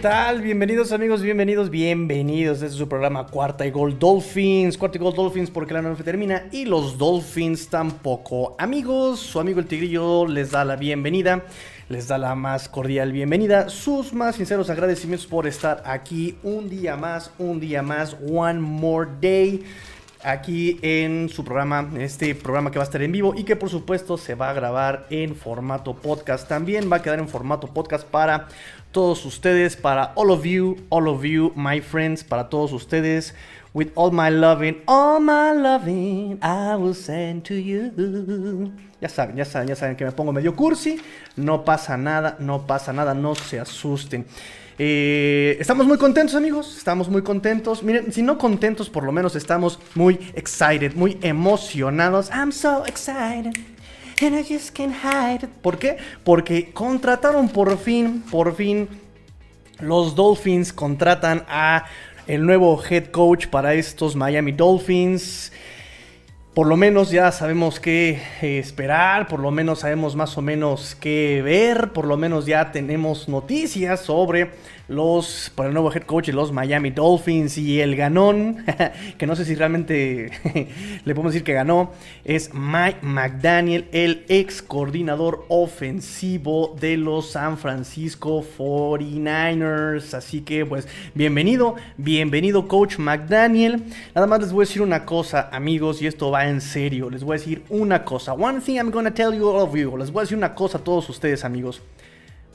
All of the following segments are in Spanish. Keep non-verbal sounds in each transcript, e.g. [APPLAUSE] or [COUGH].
¿Qué tal? Bienvenidos amigos, bienvenidos, bienvenidos. Este es su programa Cuarta y Gol Dolphins. Cuarta y Gol Dolphins porque la noche termina y los Dolphins tampoco. Amigos, su amigo el Tigrillo les da la bienvenida, les da la más cordial bienvenida, sus más sinceros agradecimientos por estar aquí un día más, un día más, one more day aquí en su programa, este programa que va a estar en vivo y que por supuesto se va a grabar en formato podcast. También va a quedar en formato podcast para todos ustedes, para all of you, all of you, my friends, para todos ustedes. With all my loving, all my loving, I will send to you. Ya saben, ya saben, ya saben que me pongo medio cursi. No pasa nada, no pasa nada, no se asusten. Eh, estamos muy contentos, amigos. Estamos muy contentos. Miren, si no contentos, por lo menos estamos muy excited, muy emocionados. I'm so excited. I just hide ¿Por qué? Porque contrataron por fin, por fin, los Dolphins contratan a el nuevo head coach para estos Miami Dolphins. Por lo menos ya sabemos qué esperar, por lo menos sabemos más o menos qué ver, por lo menos ya tenemos noticias sobre los, para el nuevo head coach los Miami Dolphins y el ganón, [LAUGHS] que no sé si realmente [LAUGHS] le podemos decir que ganó, es Mike McDaniel, el ex coordinador ofensivo de los San Francisco 49ers. Así que pues bienvenido, bienvenido coach McDaniel. Nada más les voy a decir una cosa amigos y esto va en serio, les voy a decir una cosa. One thing I'm gonna tell you all of you, les voy a decir una cosa a todos ustedes amigos.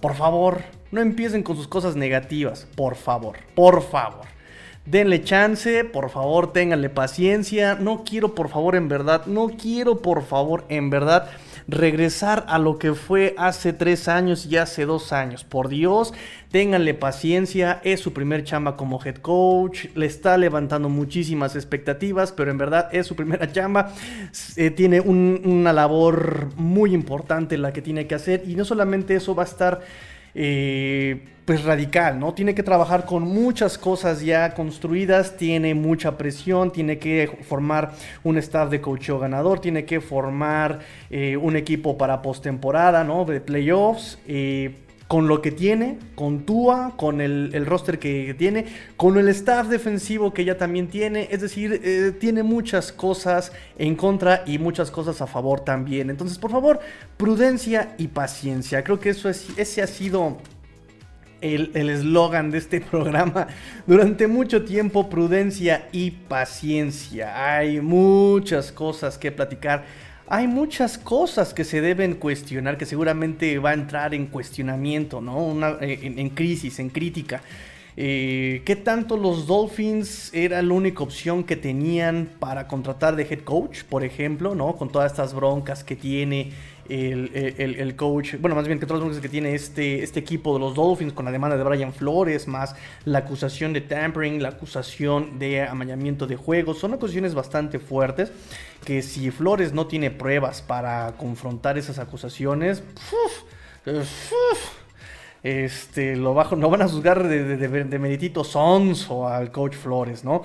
Por favor, no empiecen con sus cosas negativas. Por favor, por favor. Denle chance, por favor, ténganle paciencia. No quiero, por favor, en verdad, no quiero, por favor, en verdad, regresar a lo que fue hace tres años y hace dos años. Por Dios, ténganle paciencia. Es su primer chamba como head coach. Le está levantando muchísimas expectativas, pero en verdad es su primera chamba. Eh, tiene una labor muy importante la que tiene que hacer. Y no solamente eso va a estar eh, pues radical, ¿no? Tiene que trabajar con muchas cosas ya construidas, tiene mucha presión, tiene que formar un staff de coacheo ganador, tiene que formar eh, un equipo para postemporada, ¿no? De playoffs. Eh, con lo que tiene, con Tua, con el, roster que tiene, con el staff defensivo que ya también tiene. Es decir, tiene muchas cosas en contra y muchas cosas a favor también. Entonces, por favor, prudencia y paciencia. Creo que eso es, ese ha sido el eslogan de este [LAUGHS] programa durante mucho tiempo, prudencia y paciencia. Hay muchas cosas que platicar. Hay muchas cosas que se deben cuestionar, que seguramente va a entrar en cuestionamiento, ¿no? Eh, en, crisis, en crítica. Eh, ¿Qué tanto los Dolphins era la única opción que tenían para contratar de head coach, por ejemplo, ¿no? Con todas estas broncas que tiene el, coach, bueno, más bien que todas las que tiene este, este equipo de los Dolphins con la demanda de Brian Flores, más la acusación de tampering, la acusación de amañamiento de juegos, son acusaciones bastante fuertes que si Flores no tiene pruebas para confrontar esas acusaciones, este, lo, bajo, no van a juzgar de, de, de, meritito sonso al coach Flores, ¿no?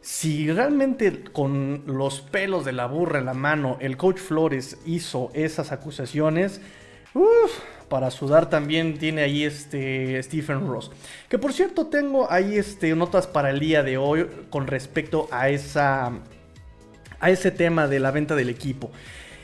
Si realmente con los pelos de la burra en la mano el coach Flores hizo esas acusaciones, para sudar también tiene ahí este Stephen Ross. Que por cierto tengo ahí este, notas para el día de hoy con respecto a, esa, a ese tema de la venta del equipo.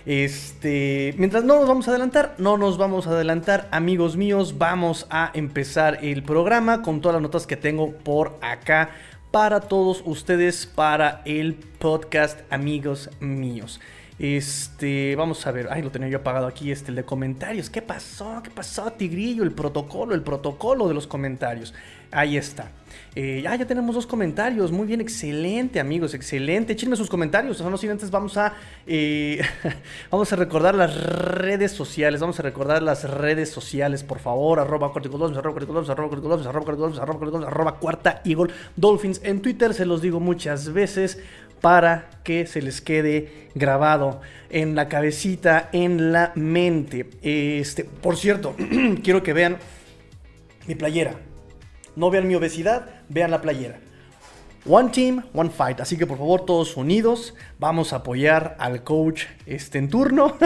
Este, mientras no nos vamos a adelantar, no nos vamos a adelantar, amigos míos, vamos a empezar el programa con todas las notas que tengo por acá para todos ustedes para el podcast, amigos míos. Este, vamos a ver, ay, lo tenía yo apagado aquí, este, el de comentarios. ¿Qué pasó? ¿Qué pasó, Tigrillo? El protocolo, el protocolo de los comentarios. Ahí está. Eh, ya, ya tenemos dos comentarios. Muy bien, excelente, amigos, excelente. Échenme sus comentarios. No si antes vamos a. Eh, [LAUGHS] vamos a recordar las redes sociales. Vamos a recordar las redes sociales, por favor. Arroba corticodols, arroba arroba arroba arroba arroba cuarta Eagle Dolphins. En Twitter se los digo muchas veces para que se les quede grabado en la cabecita, en la mente. Este, por cierto, [CLEARS THROAT] quiero que vean mi playera. No vean mi obesidad, vean la playera. One team, one fight. Así que por favor, todos unidos, vamos a apoyar al coach este, en turno.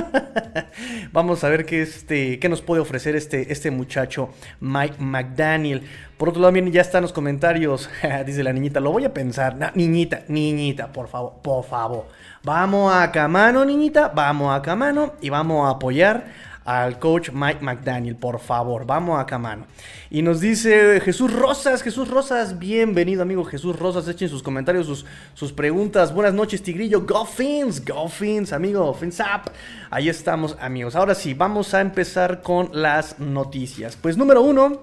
[LAUGHS] vamos a ver qué, este, qué nos puede ofrecer este, este muchacho, Mike McDaniel. Por otro lado, ya están los comentarios. [LAUGHS] Dice la niñita, lo voy a pensar. niñita, niñita, por favor, por favor. Vamos a Camano, niñita, vamos a Camano y vamos a apoyar al coach Mike McDaniel, por favor, vamos acá, mano. Y nos dice Jesús Rosas, Jesús Rosas, bienvenido amigo Jesús Rosas, echen sus comentarios, sus, sus preguntas. Buenas noches, Tigrillo, go Fins, go Fins, amigo, Fins up. Ahí estamos, amigos. Ahora sí, vamos a empezar con las noticias. Pues número uno,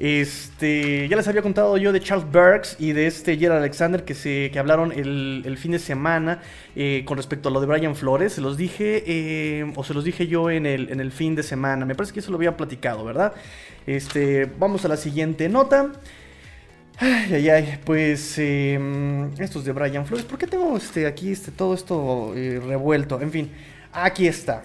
este, ya les había contado yo de Charles Burks y de este Gerald Alexander que, se, que hablaron el, fin de semana eh, con respecto a lo de Brian Flores. Se los dije, eh, o se los dije yo en el, en el fin de semana. Me parece que eso lo había platicado, ¿verdad? Este, vamos a la siguiente nota. Ay, ay, ay, pues em, estos de Brian Flores. ¿Por qué tengo este, aquí este, todo esto eh, revuelto? En fin, aquí está.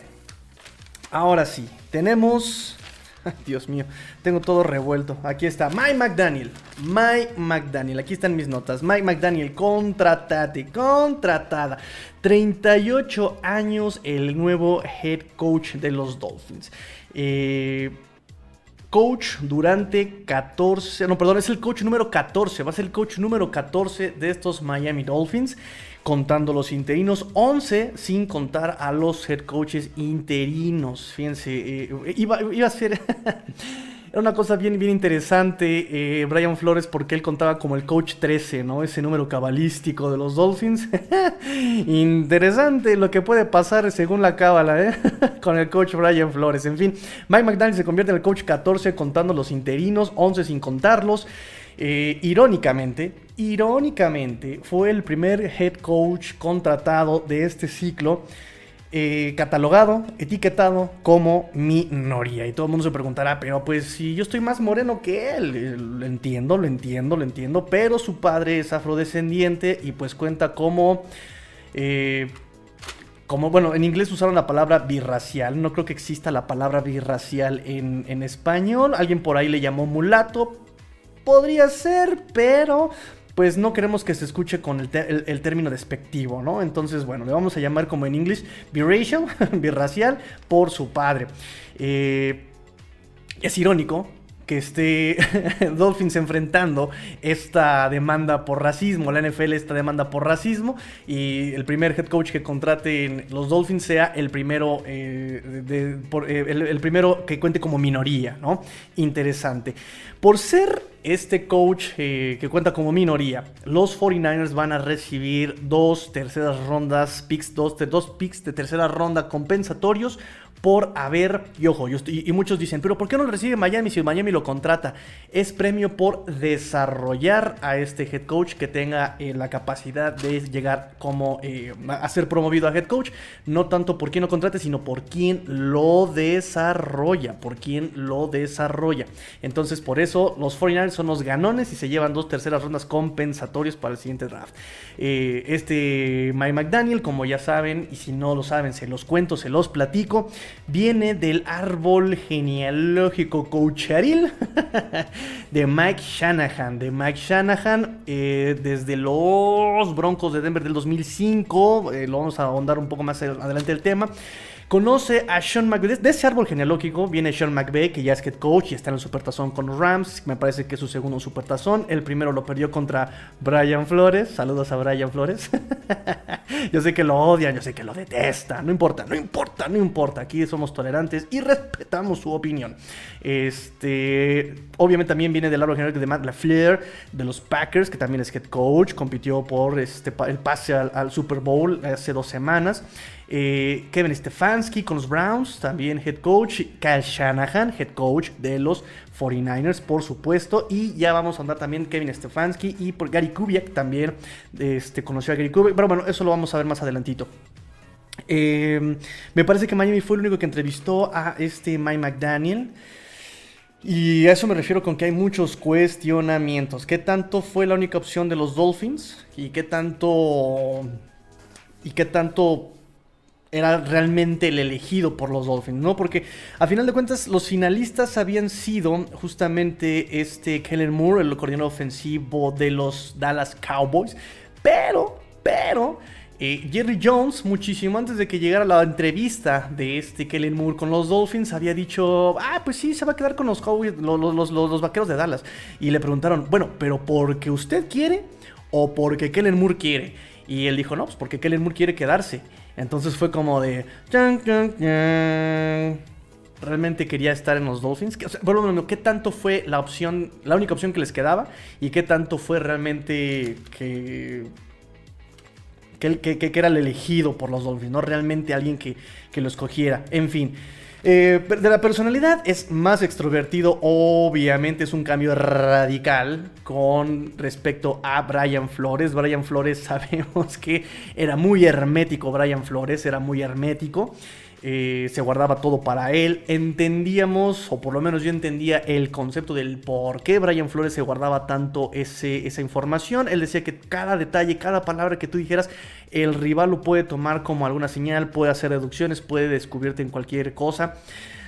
Ahora sí, tenemos [LAUGHS] Dios mío, tengo todo revuelto. Aquí está Mike McDaniel. Mike McDaniel. Aquí están mis notas. Mike McDaniel, contratate, contratada. 38 años el nuevo head coach de los Dolphins. Eh, coach durante 14, no, perdón, es el coach número 14, va a ser el coach número 14 de estos Miami Dolphins contando los interinos, 11 sin contar a los head coaches interinos. Fíjense, eh, iba, a ser... [LAUGHS] Era una cosa bien, bien interesante, eh, Brian Flores, porque él contaba como el coach 13, ¿no? Ese número cabalístico de los Dolphins. [LAUGHS] interesante lo que puede pasar según la cábala, ¿eh? [LAUGHS] Con el coach Brian Flores. En fin, Mike McDaniel se convierte en el coach 14 contando los interinos, 11 sin contarlos. Irónicamente, irónicamente, fue el primer head coach contratado de este ciclo. Eh, catalogado, etiquetado como minoría. Y todo el mundo se preguntará, pero pues si yo estoy más moreno que él, eh, lo entiendo, lo entiendo, lo entiendo, pero su padre es afrodescendiente y pues cuenta como... como, bueno, en inglés usaron la palabra birracial, no creo que exista la palabra birracial en, en español, alguien por ahí le llamó mulato, podría ser, pero pues no queremos que se escuche con el, término despectivo, ¿no? Entonces, bueno, le vamos a llamar como en inglés biracial, [LAUGHS] birracial, por su padre. Eh, es irónico que esté [LAUGHS] Dolphins enfrentando esta demanda por racismo, la NFL esta demanda por racismo y el primer head coach que contrate en los Dolphins sea el primero, eh, eh, el, primero que cuente como minoría, ¿no? Interesante. Por ser este coach eh, que cuenta como minoría, los 49ers van a recibir dos terceras rondas, picks, dos, dos picks de tercera ronda compensatorios por haber, y ojo, y, muchos dicen, pero ¿por qué no lo recibe Miami si Miami lo contrata? Es premio por desarrollar a este head coach que tenga eh, la capacidad de llegar como eh, a ser promovido a head coach, no tanto por quién lo contrate, sino por quién lo desarrolla, por quién lo desarrolla. Entonces, por eso los 49ers son los ganones y se llevan dos terceras rondas compensatorios para el siguiente draft. Eh, este Mike McDaniel, como ya saben, y si no lo saben, se los cuento, se los platico viene del árbol genealógico coacharil [LAUGHS] de Mike Shanahan. De Mike Shanahan eh, desde los Broncos de Denver del 2005. Eh, lo vamos a ahondar un poco más adelante el tema. Conoce a Sean McVay. De ese árbol genealógico viene Sean McVay, que ya es head coach y está en el supertazón con Rams. Me parece que es su segundo supertazón. El primero lo perdió contra Brian Flores. Saludos a Brian Flores. [LAUGHS] yo sé que lo odian, yo sé que lo detestan. No importa, no importa, no importa. Aquí somos tolerantes y respetamos su opinión. Este, obviamente también viene del árbol genealógico de Matt LaFleur, de los Packers, que también es head coach. Compitió por este, el pase al Super Bowl hace dos semanas. Eh, Kevin Stefanski con los Browns, también head coach. Kyle Shanahan, head coach de los 49ers, por supuesto. Y ya vamos a andar también Kevin Stefanski y por Gary Kubiak también este, conoció a Gary Kubiak. Pero bueno, eso lo vamos a ver más adelantito. Eh, me parece que Miami fue el único que entrevistó a este Mike McDaniel. Y a eso me refiero con que hay muchos cuestionamientos. ¿Qué tanto fue la única opción de los Dolphins? ¿Y qué tanto... ¿Y qué tanto era realmente el elegido por los Dolphins, ¿no? Porque a final de cuentas los finalistas habían sido justamente este Kellen Moore, el coordinador ofensivo de los Dallas Cowboys, pero, pero... Eh, Jerry Jones, muchísimo antes de que llegara la entrevista de este Kellen Moore con los Dolphins, había dicho, ah, pues sí, se va a quedar con los Cowboys, los, los, los vaqueros de Dallas. Y le preguntaron, bueno, pero porque usted quiere o porque Kellen Moore quiere. Y él dijo, no, pues porque Kellen Moore quiere quedarse. Entonces fue como de... Realmente quería estar en los Dolphins. bueno, ¿qué tanto fue la opción, la única opción que les quedaba? ¿Y qué tanto fue realmente que que, que, era el elegido por los Dolphins, no realmente alguien que, que lo escogiera. En fin, eh, de la personalidad es más extrovertido, obviamente es un cambio radical con respecto a Brian Flores. Brian Flores [LAUGHS] sabemos que era muy hermético, Brian Flores era muy hermético. Eh, se guardaba todo para él. Entendíamos, o por lo menos yo entendía el concepto del por qué Brian Flores se guardaba tanto ese, esa información. Él decía que cada detalle, cada palabra que tú dijeras, el rival lo puede tomar como alguna señal, puede hacer deducciones, puede descubrirte en cualquier cosa.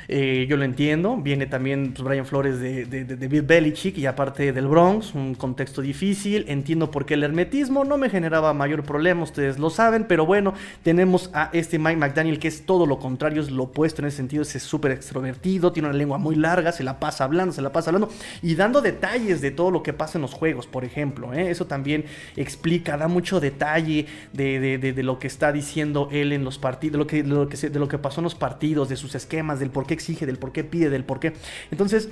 Eh, yo lo entiendo. Viene también pues, Brian Flores de, de, Bill Belichick y aparte del Bronx, un contexto difícil. Entiendo por qué el hermetismo no me generaba mayor problema, ustedes lo saben, pero bueno, tenemos a este Mike McDaniel que es todo lo contrario, es lo opuesto en ese sentido, es súper extrovertido, tiene una lengua muy larga, se la pasa hablando, se la pasa hablando y dando detalles de todo lo que pasa en los juegos, por ejemplo. ¿eh? Eso también explica, da mucho detalle de, lo que está diciendo él en los partidos, de lo, de, lo de lo que pasó en los partidos, de sus esquemas, del por qué exige, del por qué pide, del por qué. Entonces,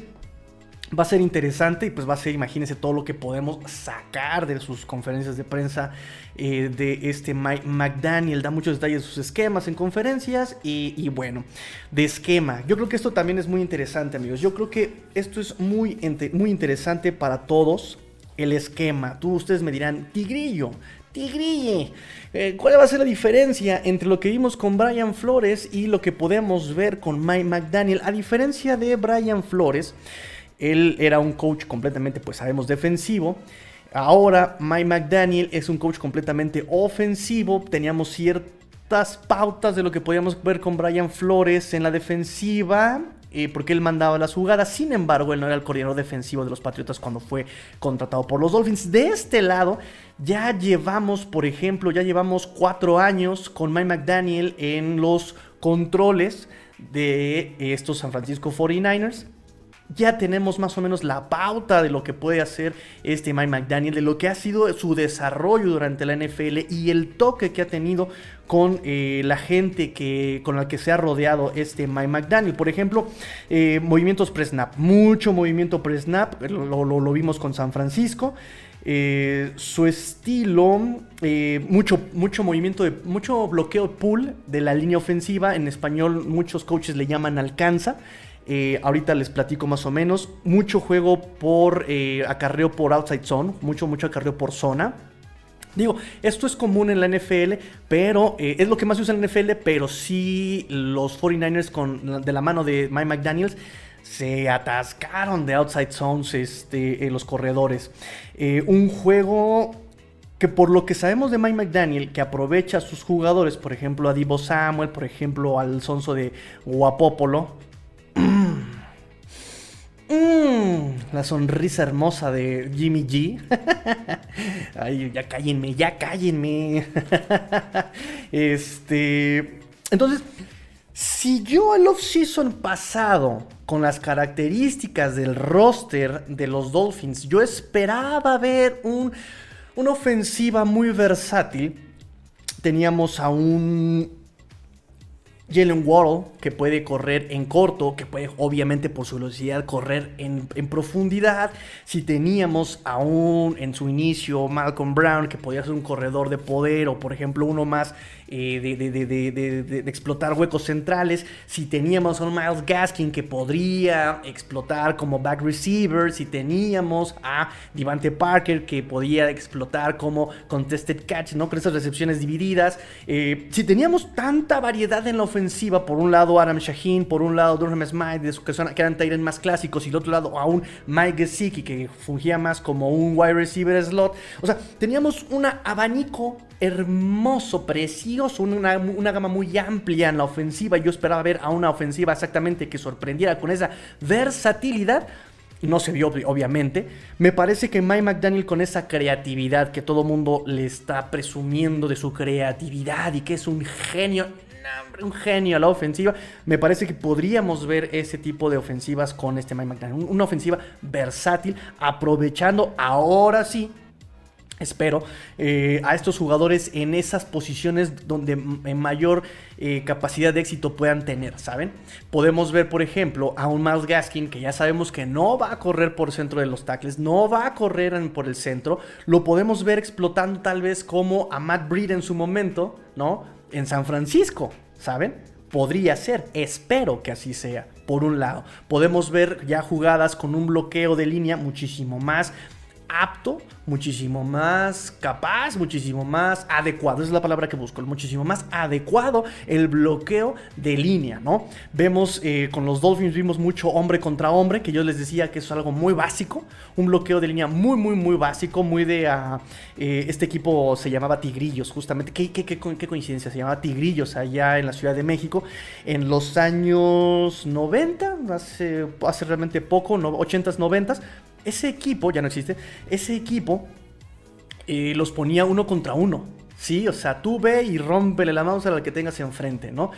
va a ser interesante y pues va a ser, imagínense todo lo que podemos sacar de sus conferencias de prensa eh, de este Mike McDaniel. Da muchos detalles de sus esquemas en conferencias y, bueno, de esquema. Yo creo que esto también es muy interesante, amigos. Yo creo que esto es muy, muy interesante para todos. El esquema. Tú, ustedes me dirán, Tigrillo, Tigrillo. Eh, ¿Cuál va a ser la diferencia entre lo que vimos con Brian Flores y lo que podemos ver con Mike McDaniel? A diferencia de Brian Flores, él era un coach completamente, pues sabemos, defensivo. Ahora Mike McDaniel es un coach completamente ofensivo. Teníamos ciertas pautas de lo que podíamos ver con Brian Flores en la defensiva porque él mandaba las jugadas. Sin embargo, él no era el coordinador defensivo de los Patriotas cuando fue contratado por los Dolphins. De este lado, ya llevamos, por ejemplo, ya llevamos cuatro años con Mike McDaniel en los controles de estos San Francisco 49ers ya tenemos más o menos la pauta de lo que puede hacer este Mike McDaniel, de lo que ha sido su desarrollo durante la NFL y el toque que ha tenido con eh, la gente que, con la que se ha rodeado este Mike McDaniel. Por ejemplo, eh, movimientos pre-snap, mucho movimiento pre-snap, lo, vimos con San Francisco. Eh, su estilo, mucho, mucho movimiento, de, mucho bloqueo pull de la línea ofensiva. En español, muchos coaches le llaman alcanza. Eh, ahorita les platico más o menos. Mucho juego por eh, acarreo por outside zone. Mucho, mucho acarreo por zona. Digo, esto es común en la NFL, pero eh, es lo que más se usa en la NFL, pero sí los 49ers con, de la mano de Mike McDaniels se atascaron de outside zones este, los corredores. un juego que por lo que sabemos de Mike McDaniel, que aprovecha a sus jugadores, por ejemplo a Divo Samuel, por ejemplo al sonso de Guapopolo, Mm, la sonrisa hermosa de Jimmy G. [LAUGHS] Ay, ya cállenme, ya cállenme. [LAUGHS] este. Entonces, si yo el off-season pasado, con las características del roster de los Dolphins, yo esperaba ver un, una ofensiva muy versátil, teníamos a un Jalen Waddle, que puede correr en corto, que puede obviamente por su velocidad correr en, profundidad. Si teníamos aún en su inicio Malcolm Brown, que podía ser un corredor de poder, o por ejemplo uno más eh, de, explotar huecos centrales. Si teníamos a un Miles Gaskin que podría explotar como back receiver. Si teníamos a Devante Parker que podía explotar como contested catch, ¿no? Con esas recepciones divididas. Eh, si teníamos tanta variedad en la ofensiva, por un lado Adam Shaheen, por un lado Durham Smythe, de su que, que eran Tyrant más clásicos, y del otro lado a un Mike Gesicki que fungía más como un wide receiver slot. O sea, teníamos un abanico hermoso, precioso una, una, gama muy amplia en la ofensiva. Yo esperaba ver a una ofensiva exactamente que sorprendiera con esa versatilidad. No se vio, obviamente. Me parece que Mike McDaniel con esa creatividad que todo mundo le está presumiendo de su creatividad y que es un genio un genio a la ofensiva. Me parece que podríamos ver ese tipo de ofensivas con este Mike McDaniel. Una ofensiva versátil, aprovechando ahora sí espero, eh, a estos jugadores en esas posiciones donde en mayor eh, capacidad de éxito puedan tener, ¿saben? Podemos ver, por ejemplo, a un Miles Gaskin que ya sabemos que no va a correr por centro de los tackles, no va a correr por el centro, lo podemos ver explotando tal vez como a Matt Breed en su momento, ¿no? En San Francisco, ¿saben? Podría ser, espero que así sea. Por un lado, podemos ver ya jugadas con un bloqueo de línea muchísimo más apto, muchísimo más capaz, muchísimo más adecuado. Esa es la palabra que busco, muchísimo más adecuado el bloqueo de línea, ¿no? Vemos eh, con los Dolphins, vimos mucho hombre contra hombre, que yo les decía que es algo muy básico, un bloqueo de línea muy, muy, muy básico, muy de... Uh, este equipo se llamaba Tigrillos, justamente. ¿Qué, qué, qué, qué coincidencia? Se llamaba Tigrillos allá en la Ciudad de México en los años 90, hace, hace realmente poco, no, 80s, 90s ese equipo, ya no existe, ese equipo eh, los ponía uno contra uno. Sí, o sea, tú ve y rómpele la mouse al que tengas enfrente, ¿no?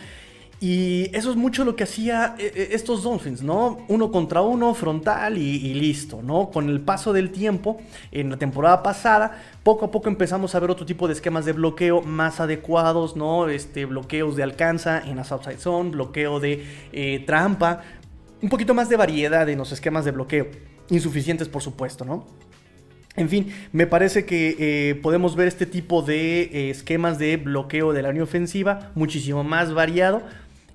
Y eso es mucho lo que hacía eh, eh, estos Dolphins, ¿no? Uno contra uno, frontal y, listo, ¿no? Con el paso del tiempo, en la temporada pasada, poco a poco empezamos a ver otro tipo de esquemas de bloqueo más adecuados, ¿no? Este, bloqueos de alcanza en las outside zone, bloqueo de trampa, un poquito más de variedad en los esquemas de bloqueo insuficientes por supuesto, ¿no? En fin, me parece que eh, podemos ver este tipo de eh, esquemas de bloqueo de la línea ofensiva muchísimo más variado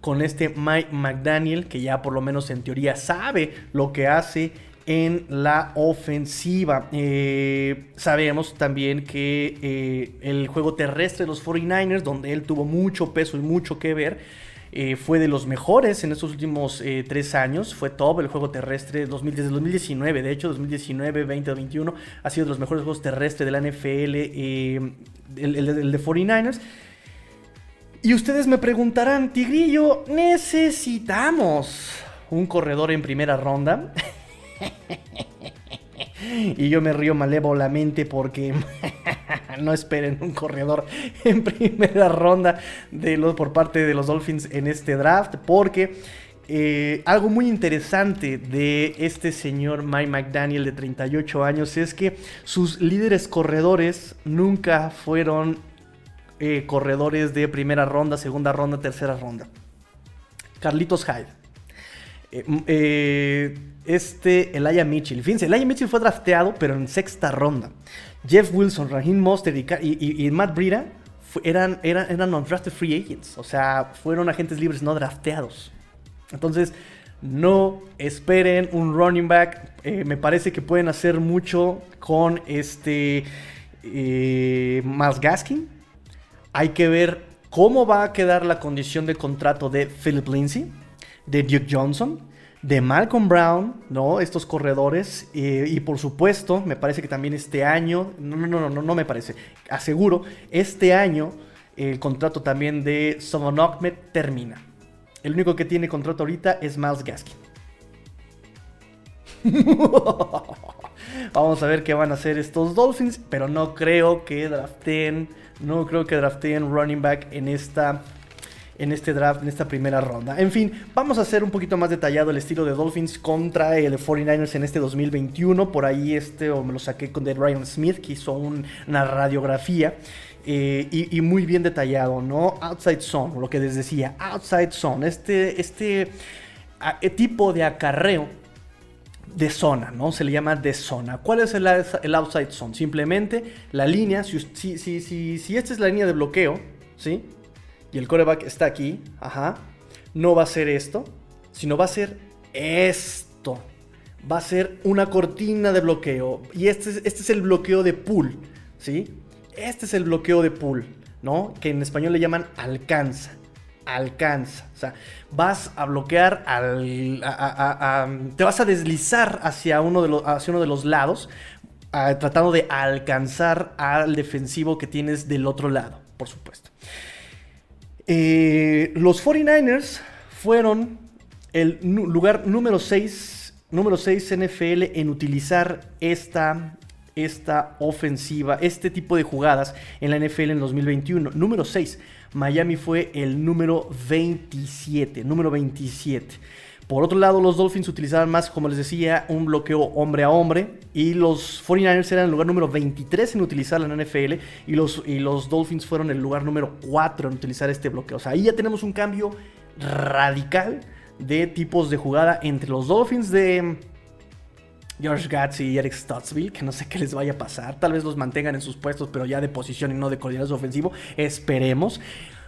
con este Mike McDaniel, que ya por lo menos en teoría sabe lo que hace en la ofensiva. Eh, sabemos también que el juego terrestre de los 49ers, donde él tuvo mucho peso y mucho que ver, eh, fue de los mejores en estos últimos eh, tres años. Fue top el juego terrestre desde 2019. De hecho, 2019, 2021 ha sido de los mejores juegos terrestres de la NFL, eh, el, de 49ers. Y ustedes me preguntarán, Tigrillo, necesitamos un corredor en primera ronda. [LAUGHS] y yo me río malévolamente porque [LAUGHS] no esperen un corredor [LAUGHS] en primera ronda de los, por parte de los Dolphins en este draft, porque eh, algo muy interesante de este señor Mike McDaniel de 38 años es que sus líderes corredores nunca fueron eh, corredores de primera ronda, segunda ronda, tercera ronda. Carlitos Hyde. Eh, este Elijah Mitchell. Fíjense, Elijah Mitchell fue drafteado, pero en sexta ronda. Jeff Wilson, Raheem Mostert y, Matt Breida eran, eran, eran undrafted free agents. O sea, fueron agentes libres no drafteados. Entonces, no esperen un running back. Eh, me parece que pueden hacer mucho con este eh, Miles Gaskin. Hay que ver cómo va a quedar la condición de contrato de Philip Lindsay, de Duke Johnson de Malcolm Brown, ¿no? Estos corredores. Eh, y por supuesto, me parece que también este año, no, no, no, no, no me parece, aseguro, este año el contrato también de Solomon termina. El único que tiene contrato ahorita es Miles Gaskin. [LAUGHS] Vamos a ver qué van a hacer estos Dolphins, pero no creo que draften, no creo que draften running back en esta en este draft, en esta primera ronda. En fin, vamos a hacer un poquito más detallado el estilo de Dolphins contra el 49ers en este 2021. Por ahí este, o me lo saqué con de Ryan Smith, que hizo una radiografía. Eh, y, muy bien detallado, ¿no? Outside zone, lo que les decía, outside zone, este, este eh, tipo de acarreo de zona, ¿no? Se le llama de zona. ¿Cuál es el, el outside zone? Simplemente la línea, si, si, si, si, esta es la línea de bloqueo, ¿sí? Y el coreback está aquí, ajá, no va a ser esto, sino va a ser esto. Va a ser una cortina de bloqueo. Y este es, este es el bloqueo de pool, ¿sí? Este es el bloqueo de pool, ¿no? Que en español le llaman alcanza. Alcanza. O sea, vas a bloquear al. te vas a deslizar hacia uno de los, hacia uno de los lados, tratando de alcanzar al defensivo que tienes del otro lado, por supuesto. Eh, los 49ers fueron el lugar número 6, número 6 NFL en utilizar esta, esta ofensiva, este tipo de jugadas en la NFL en 2021. Número 6. Miami fue el número 27, número 27. Por otro lado, los Dolphins utilizaban más, como les decía, un bloqueo hombre a hombre. Y los 49ers eran el lugar número 23 en utilizarlo en la NFL. Y los, y los Dolphins fueron el lugar número 4 en utilizar este bloqueo. O sea, ahí ya tenemos un cambio radical de tipos de jugada entre los Dolphins de George Gatz y Eric Stottsville, que no sé qué les vaya a pasar. Tal vez los mantengan en sus puestos, pero ya de posición y no de coordinador ofensivo. Esperemos.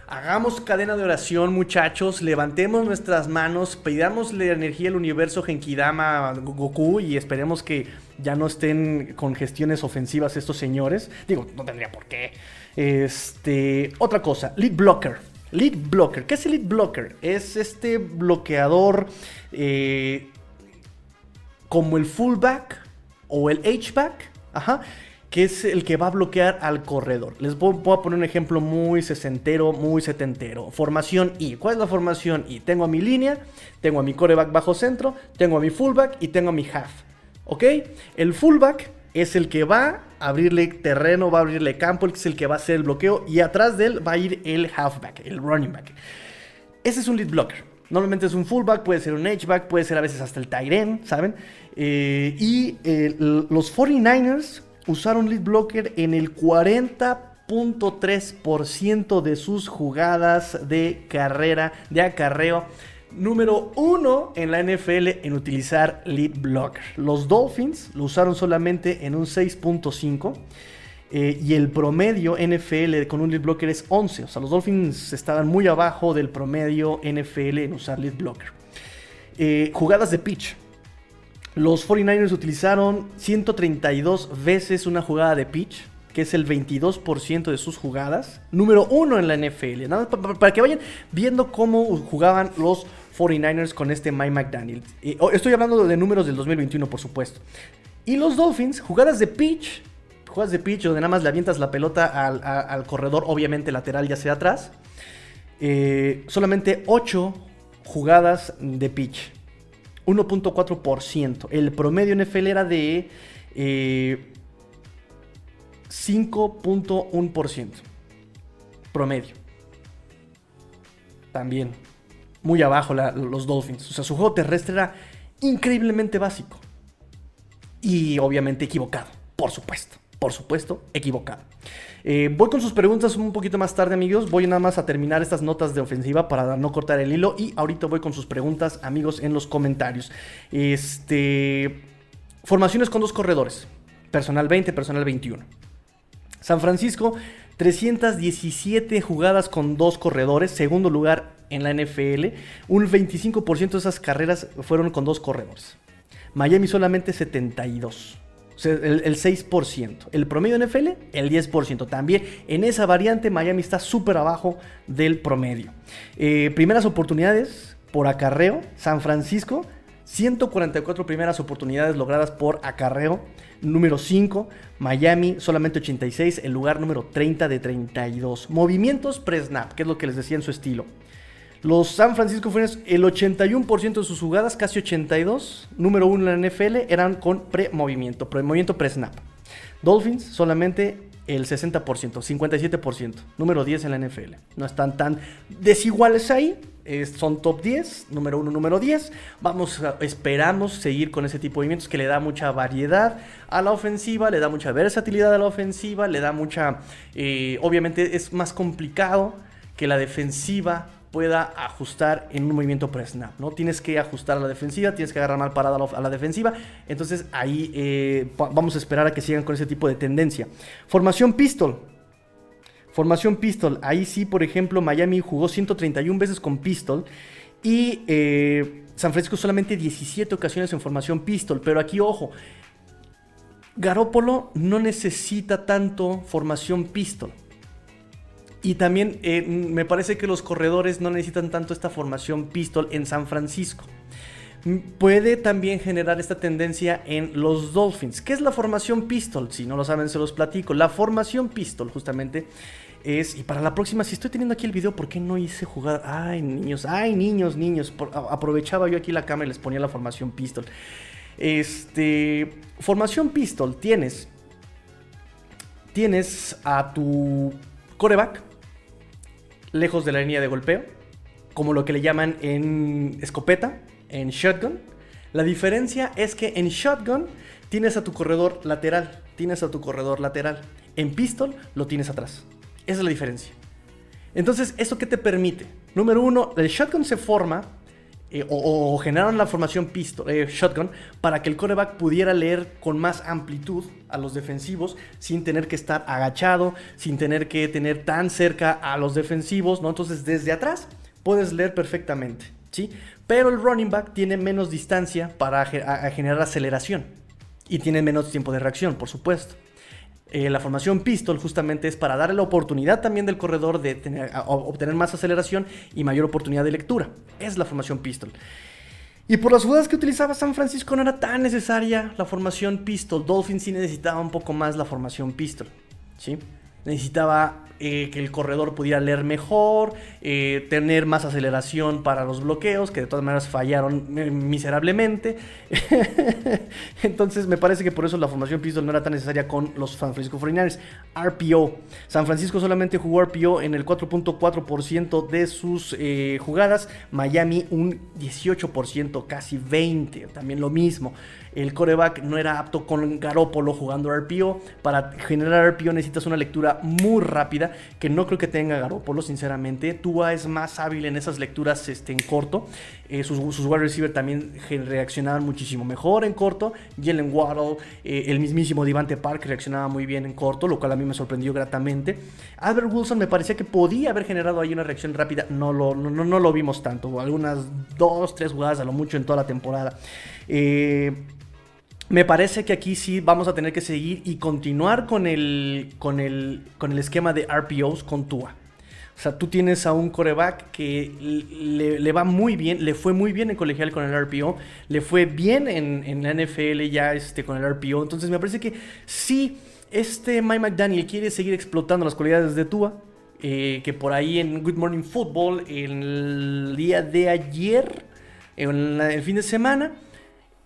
Hagamos cadena de oración, muchachos. Levantemos nuestras manos, pidamos la energía del universo Genkidama Goku y esperemos que ya no estén con gestiones ofensivas estos señores. Digo, no tendría por qué. Este, otra cosa, lead blocker. Lead blocker. ¿Qué es el lead blocker? Es este bloqueador eh, como el fullback o el H-back. Ajá que es el que va a bloquear al corredor. Les voy, a poner un ejemplo muy sesentero, muy setentero. Formación I. ¿Cuál es la formación I? Tengo a mi línea, tengo a mi coreback bajo centro, tengo a mi fullback y tengo a mi half. ¿Ok? El fullback es el que va a abrirle terreno, va a abrirle campo, es el que va a hacer el bloqueo y atrás de él va a ir el halfback, el running back. Ese es un lead blocker. Normalmente es un fullback, puede ser un H-back, puede ser a veces hasta el tight end, ¿saben? Eh, y eh, los 49ers usaron lead blocker en el 40.3% de sus jugadas de carrera, de acarreo. Número uno en la NFL en utilizar lead blocker. Los Dolphins lo usaron solamente en un 6.5. Eh, y el promedio NFL con un lead blocker es 11. O sea, los Dolphins estaban muy abajo del promedio NFL en usar lead blocker. Eh, jugadas de pitch. Los 49ers utilizaron 132 veces una jugada de pitch, que es el 22% de sus jugadas. Número uno en la NFL. Nada para, que vayan viendo cómo jugaban los 49ers con este Mike McDaniel. estoy hablando de números del 2021, por supuesto. Y los Dolphins, jugadas de pitch. Jugadas de pitch donde nada más le avientas la pelota al, corredor, obviamente lateral ya sea atrás. Eh, solamente 8 jugadas de pitch. 1.4%. El promedio NFL era de 5.1%. Eh, promedio. También. Muy abajo los Dolphins. O sea, su juego terrestre era increíblemente básico. Y obviamente equivocado. Por supuesto. Por supuesto, equivocado. Eh, voy con sus preguntas un poquito más tarde, amigos. Voy nada más a terminar estas notas de ofensiva para no cortar el hilo. Y ahorita voy con sus preguntas, amigos, en los comentarios. Este. Formaciones con dos corredores. Personal 20, personal 21. San Francisco, 317 jugadas con dos corredores. Segundo lugar en la NFL. Un 25% de esas carreras fueron con dos corredores. Miami solamente 72 el, 6%. El promedio NFL, el 10%. También en esa variante Miami está súper abajo del promedio. Eh, primeras oportunidades por acarreo. San Francisco, 144 primeras oportunidades logradas por acarreo. Número 5, Miami, solamente 86, el lugar número 30 de 32. Movimientos pre-snap, que es lo que les decía en su estilo. Los San Francisco 49 el 81% de sus jugadas, casi 82, número uno en la NFL, eran con pre-movimiento, pre-movimiento pre-snap. Dolphins solamente el 60%, 57%, número 10 en la NFL. No están tan desiguales ahí, son top 10, número 1, número 10. Vamos, esperamos seguir con ese tipo de movimientos que le da mucha variedad a la ofensiva, le da mucha versatilidad a la ofensiva, le da mucha, eh, obviamente es más complicado que la defensiva pueda ajustar en un movimiento pre-snap, ¿no? Tienes que ajustar a la defensiva, tienes que agarrar mal parada a la, defensiva, entonces ahí eh, vamos a esperar a que sigan con ese tipo de tendencia. Formación pistol. Formación pistol, ahí sí, por ejemplo, Miami jugó 131 veces con pistol y eh, San Francisco solamente 17 ocasiones en formación pistol, pero aquí ojo, Garópolo no necesita tanto formación pistol. Y también eh, me parece que los corredores no necesitan tanto esta formación pistol en San Francisco. Puede también generar esta tendencia en los Dolphins. ¿Qué es la formación pistol? Si no lo saben, se los platico. La formación pistol, justamente, es, y para la próxima, si estoy teniendo aquí el video, ¿por qué no hice jugar? Ay, niños, ay, niños, niños. aprovechaba yo aquí la cámara y les ponía la formación pistol. Este, formación pistol, tienes, tienes a tu coreback lejos de la línea de golpeo, como lo que le llaman en escopeta, en shotgun. La diferencia es que en shotgun tienes a tu corredor lateral, tienes a tu corredor lateral. En pistol lo tienes atrás. Esa es la diferencia. Entonces, ¿eso qué te permite? Número uno, el shotgun se forma eh, o, generaron la formación pistol, eh, shotgun para que el coreback pudiera leer con más amplitud a los defensivos sin tener que estar agachado, sin tener que tener tan cerca a los defensivos, ¿no? Entonces, desde atrás puedes leer perfectamente, ¿sí? Pero el running back tiene menos distancia para generar aceleración y tiene menos tiempo de reacción, por supuesto. Eh, la formación pistol justamente es para darle la oportunidad también del corredor de obtener más aceleración y mayor oportunidad de lectura. Es la formación pistol. Y por las jugadas que utilizaba San Francisco no era tan necesaria la formación pistol. Dolphins sí necesitaba un poco más la formación pistol. ¿sí? Necesitaba eh, que el corredor pudiera leer mejor, eh, tener más aceleración para los bloqueos, que de todas maneras fallaron eh, miserablemente. [LAUGHS] Entonces me parece que por eso la formación pistol no era tan necesaria con los San Francisco 49ers. RPO. San Francisco solamente jugó RPO en el 4.4% de sus jugadas. Miami un 18%, casi 20%. También lo mismo el coreback no era apto con Garópolo jugando RPO. Para generar RPO necesitas una lectura muy rápida, que no creo que tenga Garópolo, sinceramente. Tua es más hábil en esas lecturas este, en corto. Eh, sus, wide receiver también reaccionaban muchísimo mejor en corto. Jalen Waddle, eh, el mismísimo Divante Park reaccionaba muy bien en corto, lo cual a mí me sorprendió gratamente. Albert Wilson me parecía que podía haber generado ahí una reacción rápida. No lo, no, no lo vimos tanto. Algunas dos, tres jugadas a lo mucho en toda la temporada. Eh, me parece que aquí sí vamos a tener que seguir y continuar con el, con el, con el esquema de RPOs con Tua. O sea, tú tienes a un coreback que le, va muy bien, le fue muy bien en colegial con el RPO, le fue bien en, la NFL ya este, con el RPO. Entonces me parece que si este Mike McDaniel quiere seguir explotando las cualidades de Tua, eh, que por ahí en Good Morning Football, en el día de ayer, en el fin de semana,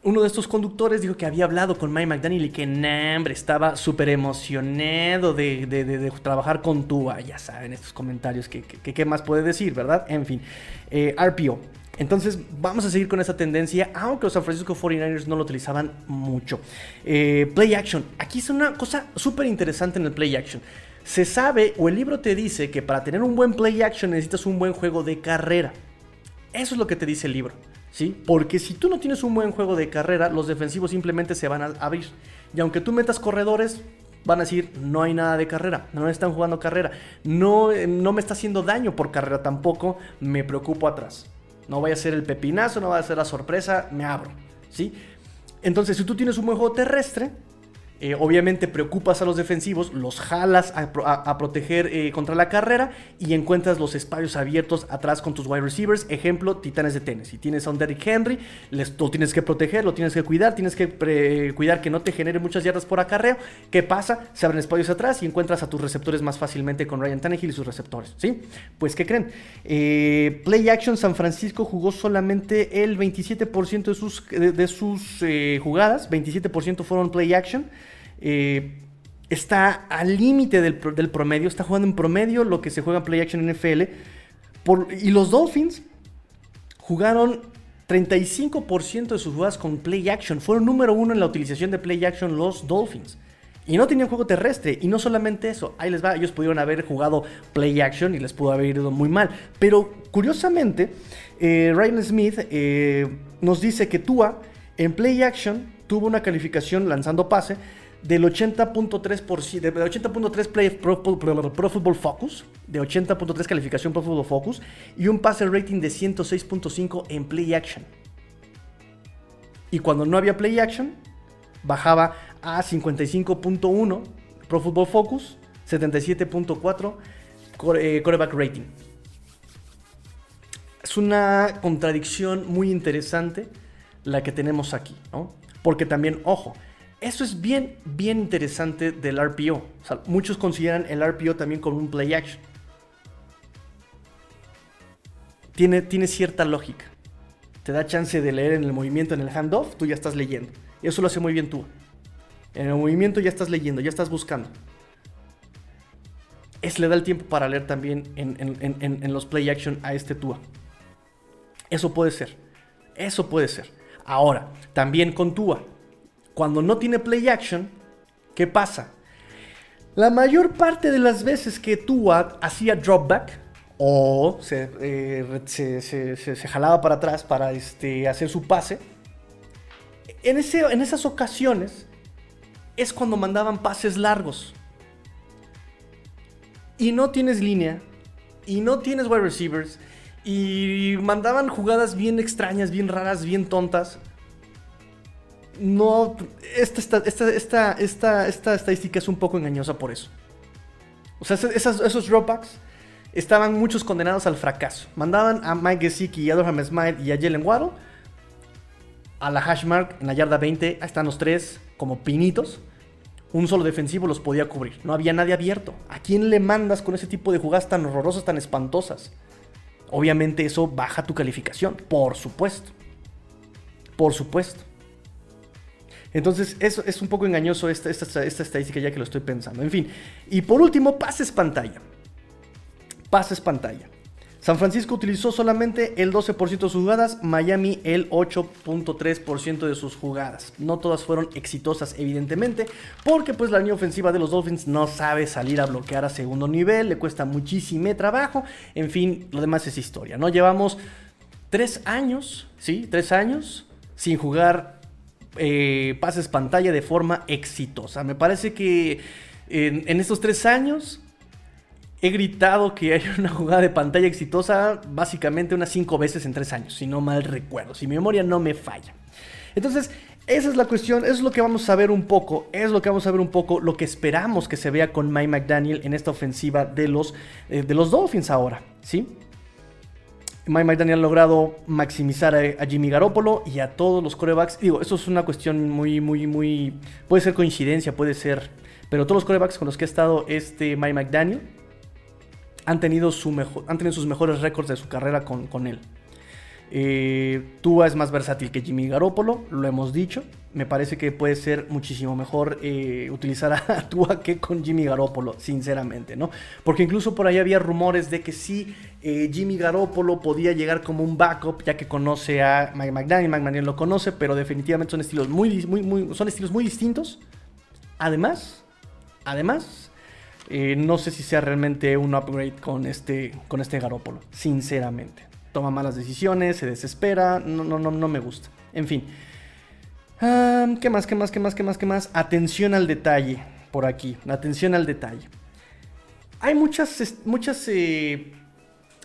uno de estos conductores dijo que había hablado con Mike McDaniel y que, hombre, estaba súper emocionado de, trabajar con Tua. Ya saben, estos comentarios, que, ¿qué más puede decir, verdad? En fin, eh, RPO. Entonces vamos a seguir con esa tendencia, aunque los San Francisco 49ers no lo utilizaban mucho. Eh, play action. Aquí es una cosa súper interesante en el play action. Se sabe, o el libro te dice, que para tener un buen play action necesitas un buen juego de carrera. Eso es lo que te dice el libro. ¿Sí? Porque si tú no tienes un buen juego de carrera, los defensivos simplemente se van a abrir. Y aunque tú metas corredores, van a decir, no hay nada de carrera, no están jugando carrera, no, no me está haciendo daño por carrera tampoco, me preocupo atrás. No vaya a ser el pepinazo, no vaya a ser la sorpresa, me abro, ¿sí? Entonces, si tú tienes un buen juego terrestre, eh, obviamente preocupas a los defensivos, los jalas a, proteger eh, contra la carrera y encuentras los espacios abiertos atrás con tus wide receivers. Ejemplo, Titanes de Tenis. Si tienes a un Derrick Henry, les, lo tienes que proteger, lo tienes que cuidar, tienes que cuidar que no te genere muchas yardas por acarreo. ¿Qué pasa? Se abren espacios atrás y encuentras a tus receptores más fácilmente con Ryan Tannehill y sus receptores. ¿sí? Pues, ¿qué creen? Eh, Play Action San Francisco jugó solamente el 27% de sus, de sus jugadas, 27% fueron Play Action. Eh, está al límite del, promedio, está jugando en promedio lo que se juega en Play Action NFL. y los Dolphins jugaron 35% de sus jugadas con Play Action. Fueron número uno en la utilización de Play Action los Dolphins. Y no tenían juego terrestre. Y no solamente eso. Ahí les va. Ellos pudieron haber jugado Play Action y les pudo haber ido muy mal. Pero curiosamente, eh, Ryan Smith eh, nos dice que Tua en Play Action tuvo una calificación lanzando pase del 80.3%, de 80.3 Play Pro, Pro, Football Focus, de 80.3 calificación Pro Football Focus y un passer rating de 106.5 en Play Action. Y cuando no había Play Action, bajaba a 55.1 Pro Football Focus, 77.4 core, coreback rating. Es una contradicción muy interesante la que tenemos aquí, ¿no? Porque también, ojo, Eso es bien, bien interesante del RPO. Muchos consideran el RPO también como un play action. Tiene, tiene cierta lógica. Te da chance de leer en el movimiento, en el handoff, tú ya estás leyendo. Eso lo hace muy bien tú. En el movimiento ya estás leyendo, ya estás buscando. Es le da el tiempo para leer también en, los play action a este Tua. Eso puede ser. Eso puede ser. Ahora, también con Tua. Cuando no tiene play action, ¿qué pasa? La mayor parte de las veces que Tua hacía dropback o se, eh, se, jalaba para atrás para este, hacer su pase, en, ese, en esas ocasiones es cuando mandaban pases largos. Y no tienes línea, y no tienes wide receivers, y mandaban jugadas bien extrañas, bien raras, bien tontas. No, esta, esta, esta, esta, esta estadística es un poco engañosa por eso. O sea, esos, dropbacks estaban muchos condenados al fracaso. Mandaban a Mike Gesicki a Durham Smite y a Jalen Waddle a la hashmark en la yarda 20. Ahí están los tres como pinitos. Un solo defensivo los podía cubrir. No había nadie abierto. ¿A quién le mandas con ese tipo de jugadas tan horrorosas, tan espantosas? Obviamente eso baja tu calificación. Por supuesto. Por supuesto. Entonces, eso es un poco engañoso esta, esta, esta estadística ya que lo estoy pensando. En fin. Y por último, pases pantalla. Pases pantalla. San Francisco utilizó solamente el 12% de sus jugadas, Miami el 8.3% de sus jugadas. No todas fueron exitosas, evidentemente, porque pues la línea ofensiva de los Dolphins no sabe salir a bloquear a segundo nivel, le cuesta muchísimo trabajo. En fin, lo demás es historia, ¿no? Llevamos tres años, ¿sí? Tres años sin jugar eh, pases pantalla de forma exitosa. Me parece que en, estos tres años He gritado que hay [LAUGHS] una jugada de pantalla exitosa básicamente unas 5 veces en 3 años, si no mal recuerdo, si mi memoria no me falla. Entonces, esa es la cuestión, eso es lo que vamos a ver un poco, es lo que vamos a ver un poco, lo que esperamos que se vea con Mike McDaniel en esta ofensiva de los, eh, de los Dolphins ahora, ¿sí? Mike McDaniel ha logrado maximizar a, Jimmy Garoppolo y a todos los corebacks. Digo, eso es una cuestión muy, muy, muy... Puede ser coincidencia, puede ser... Pero todos los corebacks con los que ha estado este Mike McDaniel han tenido, su han tenido sus mejores récords de su carrera con, él. Eh, Tua es más versátil que Jimmy Garoppolo, lo hemos dicho. Me parece que puede ser muchísimo mejor eh, utilizar [LAUGHS] a Tua que con Jimmy Garoppolo, sinceramente, ¿no? Porque incluso por ahí había rumores de que sí, eh, Jimmy Garoppolo podía llegar como un backup, ya que conoce a Mike McDaniel, McDaniel lo conoce, pero definitivamente son estilos muy, muy, muy, son estilos muy distintos. Además, además, eh, no sé si sea realmente un upgrade con este, con este Garópolo, sinceramente. Toma malas decisiones, se desespera, no, no, no, no me gusta. En fin. ¿Qué más, qué más, qué más, qué más, qué más? Atención al detalle por aquí, atención al detalle. Hay muchas, muchas eh,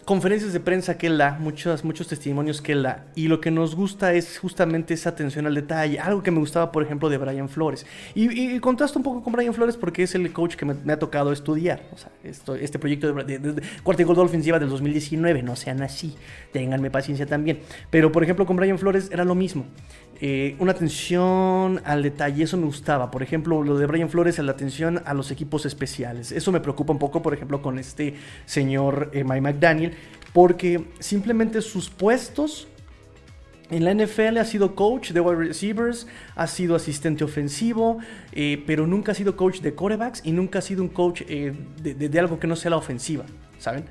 conferencias de prensa que él da, muchos, muchos testimonios que él da, y lo que nos gusta es justamente esa atención al detalle, algo que me gustaba, por ejemplo, de Brian Flores. Y, contrasto un poco con Brian Flores porque es el coach que me, ha tocado estudiar. O sea, este proyecto de, de, de Dolphins lleva del 2019, no sean así, ténganme paciencia también. Pero, por ejemplo, con Brian Flores era lo mismo. Eh, una atención al detalle, eso me gustaba. Por ejemplo, lo de Brian Flores, la atención a los equipos especiales. Eso me preocupa un poco, por ejemplo, con este señor eh, Mike McDaniel, porque simplemente sus puestos en la NFL ha sido coach de wide receivers, ha sido asistente ofensivo, eh, pero nunca ha sido coach de quarterbacks y nunca ha sido un coach de, de algo que no sea la ofensiva, ¿saben?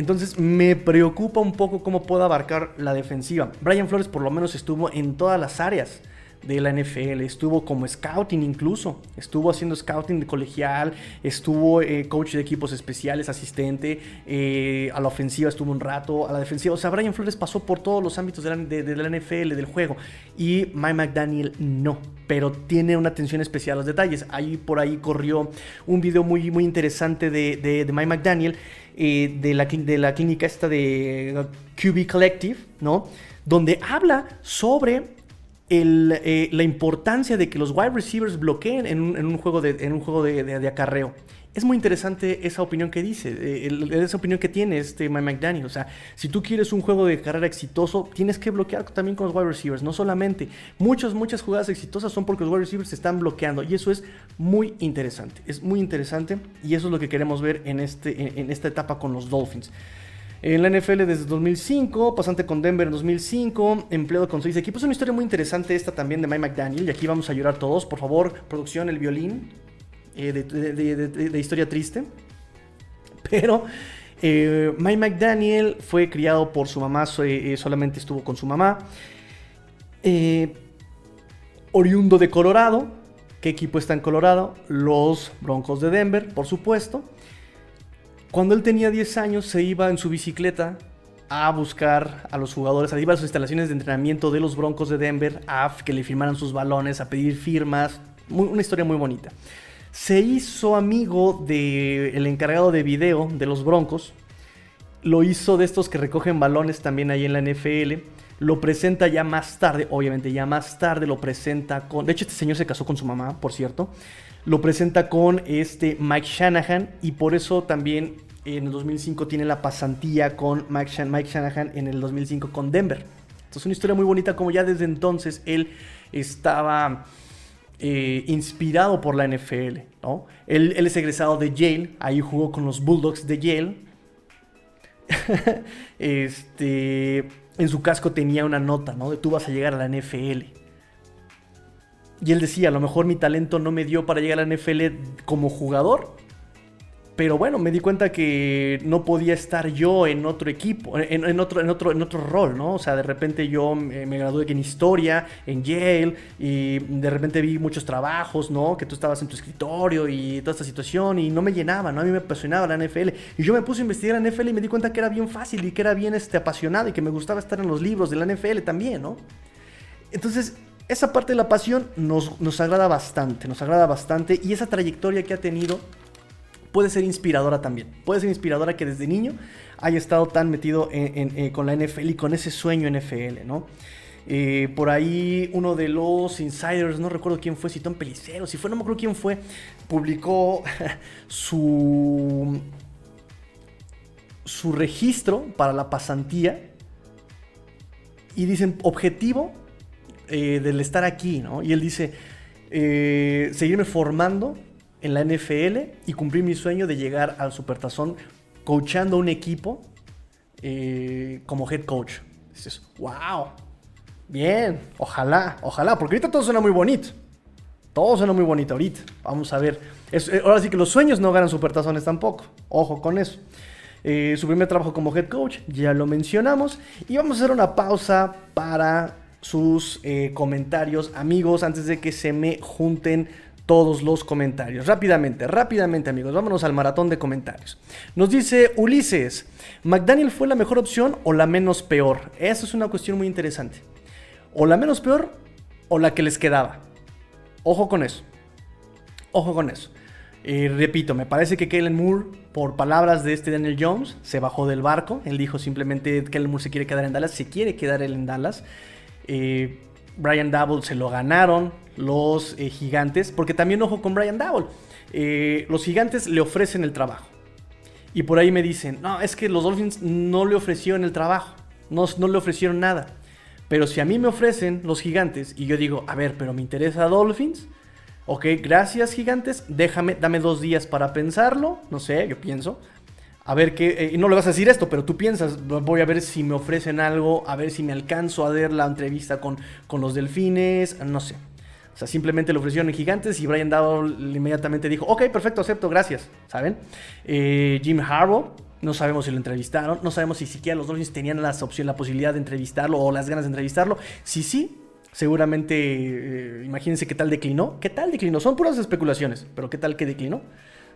Entonces me preocupa un poco cómo pueda abarcar la defensiva. Brian Flores por lo menos estuvo en todas las áreas de la NFL, estuvo como scouting incluso, estuvo haciendo scouting de colegial, estuvo eh, coach de equipos especiales, asistente, eh, a la ofensiva estuvo un rato, a la defensiva, o sea, Brian Flores pasó por todos los ámbitos de la, NFL, del juego, y Mike McDaniel no, pero tiene una atención especial a los detalles. Ahí por ahí corrió un video muy, muy interesante de, de Mike McDaniel eh, de, la, de la clínica esta de QB Collective, ¿no? Donde habla sobre eh, la importancia de que los wide receivers bloqueen en un, juego, de, acarreo. Es muy interesante esa opinión que dice, eh, esa opinión que tiene este Mike McDaniel. O sea, si tú quieres un juego de carrera exitoso, tienes que bloquear también con los wide receivers. No solamente. Muchas, muchas jugadas exitosas son porque los wide receivers se están bloqueando. Y eso es muy interesante. Es muy interesante. Y eso es lo que queremos ver en, este, en esta etapa con los Dolphins. En la NFL desde 2005, pasante con Denver en 2005, empleado con seis equipos. Es una historia muy interesante esta también de Mike McDaniel. Y aquí vamos a llorar todos. Por favor, producción, el violín eh, de, historia triste. Pero eh, Mike McDaniel fue criado por su mamá, eh, solamente estuvo con su mamá. oriundo de Colorado. ¿Qué equipo está en Colorado? Los Broncos de Denver, por supuesto. Cuando él tenía 10 años se iba en su bicicleta a buscar a los jugadores, a ir a sus instalaciones de entrenamiento de los Broncos de Denver, a que le firmaran sus balones, a pedir firmas. una historia muy bonita. Se hizo amigo del encargado de video de los Broncos. Lo hizo de estos que recogen balones también ahí en la NFL. Lo presenta ya más tarde, obviamente ya más tarde lo presenta con... De hecho este señor se casó con su mamá, por cierto lo presenta con este Mike Shanahan y por eso también en el 2005 tiene la pasantía con Mike, Shanahan en el 2005 con Denver. Entonces una historia muy bonita como ya desde entonces él estaba eh, inspirado por la NFL. ¿no? Él, es egresado de Yale, ahí jugó con los Bulldogs de Yale. [LAUGHS] este, en su casco tenía una nota, ¿no? Tú vas a llegar a la NFL. Y él decía, a lo mejor mi talento no me dio para llegar a la NFL como jugador. Pero bueno, me di cuenta que no podía estar yo en otro equipo, en, otro, en, otro, en otro rol, ¿no? O sea, de repente yo me, gradué en historia, en Yale, y de repente vi muchos trabajos, ¿no? Que tú estabas en tu escritorio y toda esta situación, y no me llenaba, ¿no? A mí me apasionaba la NFL. Y yo me puse a investigar la NFL y me di cuenta que era bien fácil y que era bien este, apasionado y que me gustaba estar en los libros de la NFL también, ¿no? Entonces, esa parte de la pasión nos, nos agrada bastante, nos agrada bastante y esa trayectoria que ha tenido puede ser inspiradora también. Puede ser inspiradora que desde niño haya estado tan metido eh, con la NFL y con ese sueño NFL, ¿no? Eh, por ahí uno de los insiders, no recuerdo quién fue, si Pelicero, si fue, no me acuerdo quién fue, publicó [LAUGHS] su, su registro para la pasantía y dicen objetivo eh, del estar aquí, ¿no? Y él dice, eh, seguirme formando en la NFL y cumplir mi sueño de llegar al Supertazón coachando un equipo eh, como head coach. Dices, wow, bien, ojalá, ojalá, porque ahorita todo suena muy bonito. Todo suena muy bonito ahorita. Vamos a ver. ahora sí que los sueños no ganan supertazones tampoco. Ojo con eso. su primer trabajo como head coach, ya lo mencionamos. Y vamos a hacer una pausa para sus eh, comentarios, amigos, antes de que se me junten todos los comentarios. Rápidamente, rápidamente amigos, vámonos al maratón de comentarios. Nos dice Ulises, ¿McDaniel fue la mejor opción o la menos peor? Esa es una cuestión muy interesante. O la menos peor o la que les quedaba. Ojo con eso. Ojo con eso. Repito, me parece que Kellen Moore, por palabras de este Daniel Jones, se bajó del barco. Él dijo simplemente que Kellen Moore se quiere quedar en Dallas, se quiere quedar él en Dallas. Eh, Brian Double se lo ganaron los eh, gigantes, porque también ojo con Brian Double. Eh, los gigantes le ofrecen el trabajo. Y por ahí me dicen, no, es que los Dolphins no le ofrecieron el trabajo, no, no le ofrecieron nada. Pero si a mí me ofrecen los gigantes y yo digo, a ver, pero me interesa Dolphins, ok, gracias gigantes, déjame, dame dos días para pensarlo, no sé, yo pienso, a ver qué, eh, no le vas a decir esto, pero tú piensas, voy a ver si me ofrecen algo, a ver si me alcanzo a ver la entrevista con, con los delfines, no sé. O sea, simplemente le ofrecieron en Gigantes y Brian Dowell inmediatamente dijo, ok, perfecto, acepto, gracias, ¿saben? Eh, Jim Harbaugh, no sabemos si lo entrevistaron, no sabemos si siquiera los Dolphins tenían la opción, la posibilidad de entrevistarlo o las ganas de entrevistarlo. Si sí, seguramente, eh, imagínense qué tal declinó. ¿Qué tal declinó? Son puras especulaciones, pero ¿qué tal que declinó?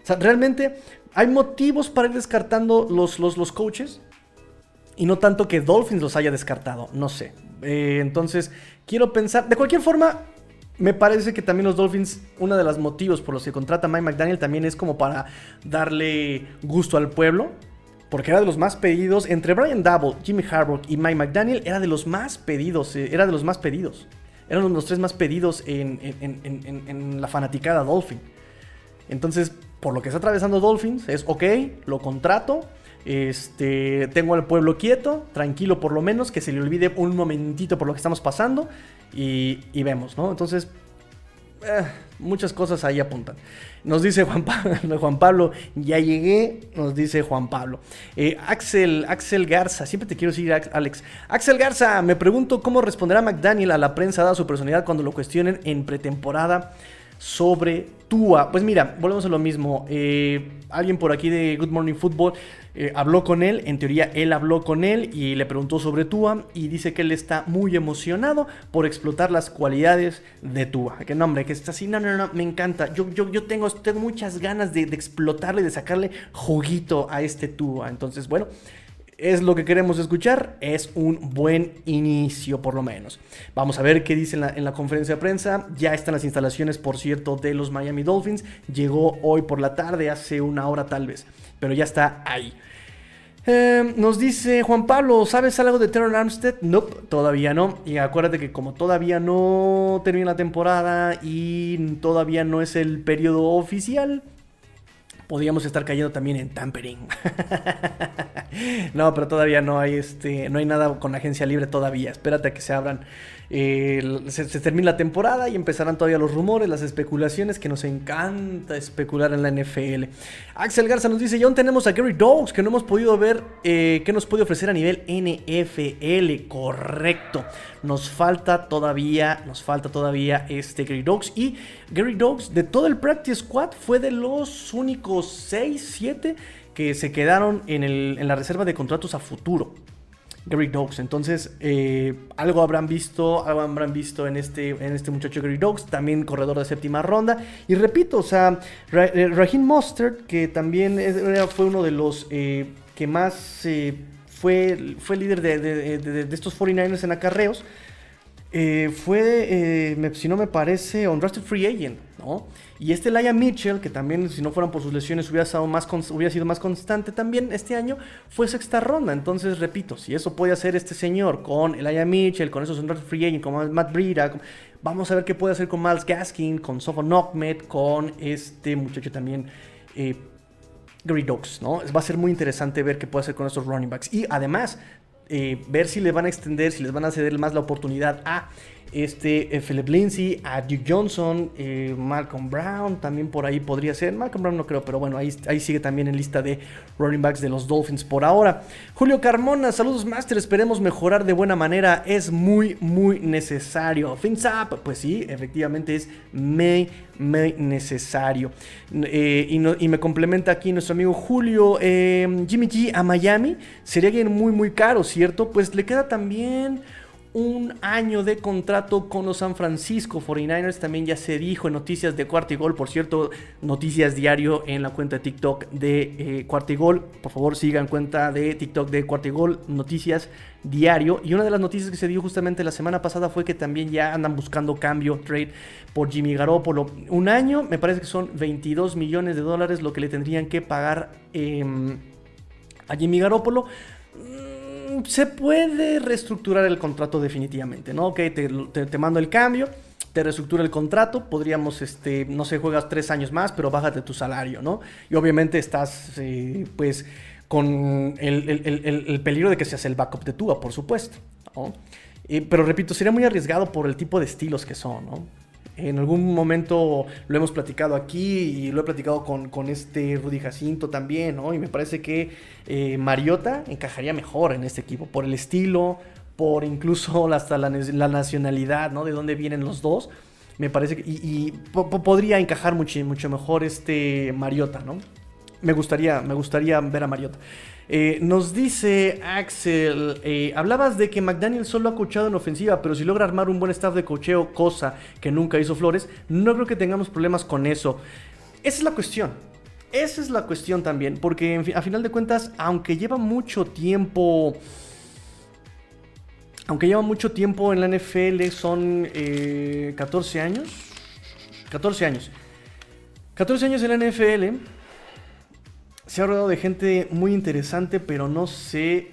O sea, realmente hay motivos para ir descartando los, los, los coaches. Y no tanto que Dolphins los haya descartado, no sé. Eh, entonces, quiero pensar, de cualquier forma, me parece que también los Dolphins, uno de los motivos por los que contrata Mike McDaniel también es como para darle gusto al pueblo. Porque era de los más pedidos, entre Brian Double, Jimmy Harbaugh y Mike McDaniel, era de los más pedidos, eh, era de los más pedidos. Eran los tres más pedidos en, en la fanaticada Dolphin. Entonces, por lo que está atravesando Dolphins, es ok, lo contrato, este, tengo al pueblo quieto, tranquilo por lo menos, que se le olvide un momentito por lo que estamos pasando y, vemos, ¿no? Entonces, eh, muchas cosas ahí apuntan. Nos dice Juan Pablo, [LAUGHS] Juan Pablo, ya llegué, nos dice Juan Pablo. Eh, Axel, Axel Garza, siempre te quiero decir Alex. Axel Garza, me pregunto cómo responderá McDaniel a la prensa dada su personalidad cuando lo cuestionen en pretemporada sobre Tua. Pues mira, volvemos a lo mismo. Eh, alguien por aquí de Good Morning Football eh, habló con él, en teoría él habló con él y le preguntó sobre Tua y dice que él está muy emocionado por explotar las cualidades de Tua. Que nombre, que está así, no, no, no, me encanta. Yo, yo, yo tengo, tengo muchas ganas de, de explotarle, de sacarle juguito a este Tua. Entonces, bueno, es lo que queremos escuchar, es un buen inicio por lo menos. Vamos a ver qué dice en la, conferencia de prensa. Ya están las instalaciones, por cierto, de los Miami Dolphins. Llegó hoy por la tarde, hace una hora tal vez, pero ya está ahí. Em, nos dice Juan Pablo, ¿sabes algo de Teron Armstead? No, todavía no. Y acuérdate que como todavía no termina la temporada y todavía no es el periodo oficial, podríamos estar cayendo también en tampering. [LAUGHS] no, pero todavía no hay este, no hay nada con agencia libre todavía. Espérate a que se abran se, termina la temporada y empezarán todavía los rumores, las especulaciones, que nos encanta especular en la NFL. Axel Garza nos dice, aún tenemos a Gary Dogs, que no hemos podido ver eh, qué nos puede ofrecer a nivel NFL. Correcto. Nos falta todavía, nos falta todavía este Gary Dogs. Y Gary Dogs, de todo el Practice Squad, fue de los únicos 6, 7 que se quedaron en la reserva de contratos a futuro. Gary Dogs. Entonces, eh, algo habrán visto, algo habrán visto en este, en este muchacho Gary Dogs, también corredor de séptima ronda. Y repito, o sea, eh, Raheem Mustard, que también fue uno de los eh, que más fue, fue líder de, estos 49ers en acarreos. fue, si no me parece, undrafted free agent, ¿no? Y este Laia Mitchell, que también si no fueran por sus lesiones hubiera, sido más hubiera sido más constante también este año, fue sexta ronda. Entonces, repito, si eso puede hacer este señor con Laia Mitchell, con esos free agent, con Matt Breida, vamos a ver qué puede hacer con Miles Gaskin, con Sofon Ahmed, con este muchacho también. Eh, Dogs, ¿no? Va a ser muy interesante ver qué puede hacer con estos running backs. Y además, eh, ver si le van a extender, si les van a ceder más la oportunidad a este, eh, Philip Lindsay, a Duke Johnson, eh, Malcolm Brown, también por ahí podría ser. Malcolm Brown no creo, pero bueno, ahí, ahí sigue también en lista de running backs de los Dolphins por ahora. Julio Carmona, saludos Master, esperemos mejorar de buena manera, es muy, muy necesario. Fins up, pues sí, efectivamente es muy, muy necesario. Eh, y, me complementa aquí nuestro amigo Julio, Jimmy G a Miami, sería alguien muy, muy caro, ¿cierto? Pues le queda también un año de contrato con los San Francisco 49ers. También ya se dijo en noticias de Cuarta y Gol. Por cierto, noticias diario en la cuenta de TikTok de eh, Gol. Por favor, sigan cuenta de TikTok de Cuarta y Gol. Noticias diario. Y una de las noticias que se dio justamente la semana pasada fue que también ya andan buscando cambio, trade por Jimmy Garoppolo. Un año, me parece que son 22 millones de dólares lo que le tendrían que pagar em, a Jimmy Garoppolo se puede reestructurar el contrato definitivamente, ¿no? Ok, te, mando el cambio, te reestructura el contrato, podríamos, este, no sé, juegas tres años más, pero bájate tu salario, ¿no? Y obviamente estás, eh, pues, con el, peligro de que seas el backup de Tua, por supuesto, ¿no? Eh, pero repito, sería muy arriesgado por el tipo de estilos que son, ¿no? En algún momento lo hemos platicado aquí y lo he platicado con, este Rudy Jacinto también, ¿no? Y me parece que eh, Mariota encajaría mejor en este equipo por el estilo, por incluso [LAUGHS] hasta la, nacionalidad, ¿no? De dónde vienen los dos. Me parece que. Y, podría encajar mucho, mucho mejor este Mariota, ¿no? Me gustaría, me gustaría ver a Mariota. Eh, nos dice Axel, eh, hablabas de que McDaniel solo ha coachado en ofensiva, pero si logra armar un buen staff de cocheo, cosa que nunca hizo Flores, no creo que tengamos problemas con eso. Esa es la cuestión. Esa es la cuestión también, porque a final de cuentas, aunque lleva mucho tiempo... Aunque lleva mucho tiempo en la NFL, son 14 eh, años. 14 años. 14 años en la NFL se ha rodeado de gente muy interesante, pero no sé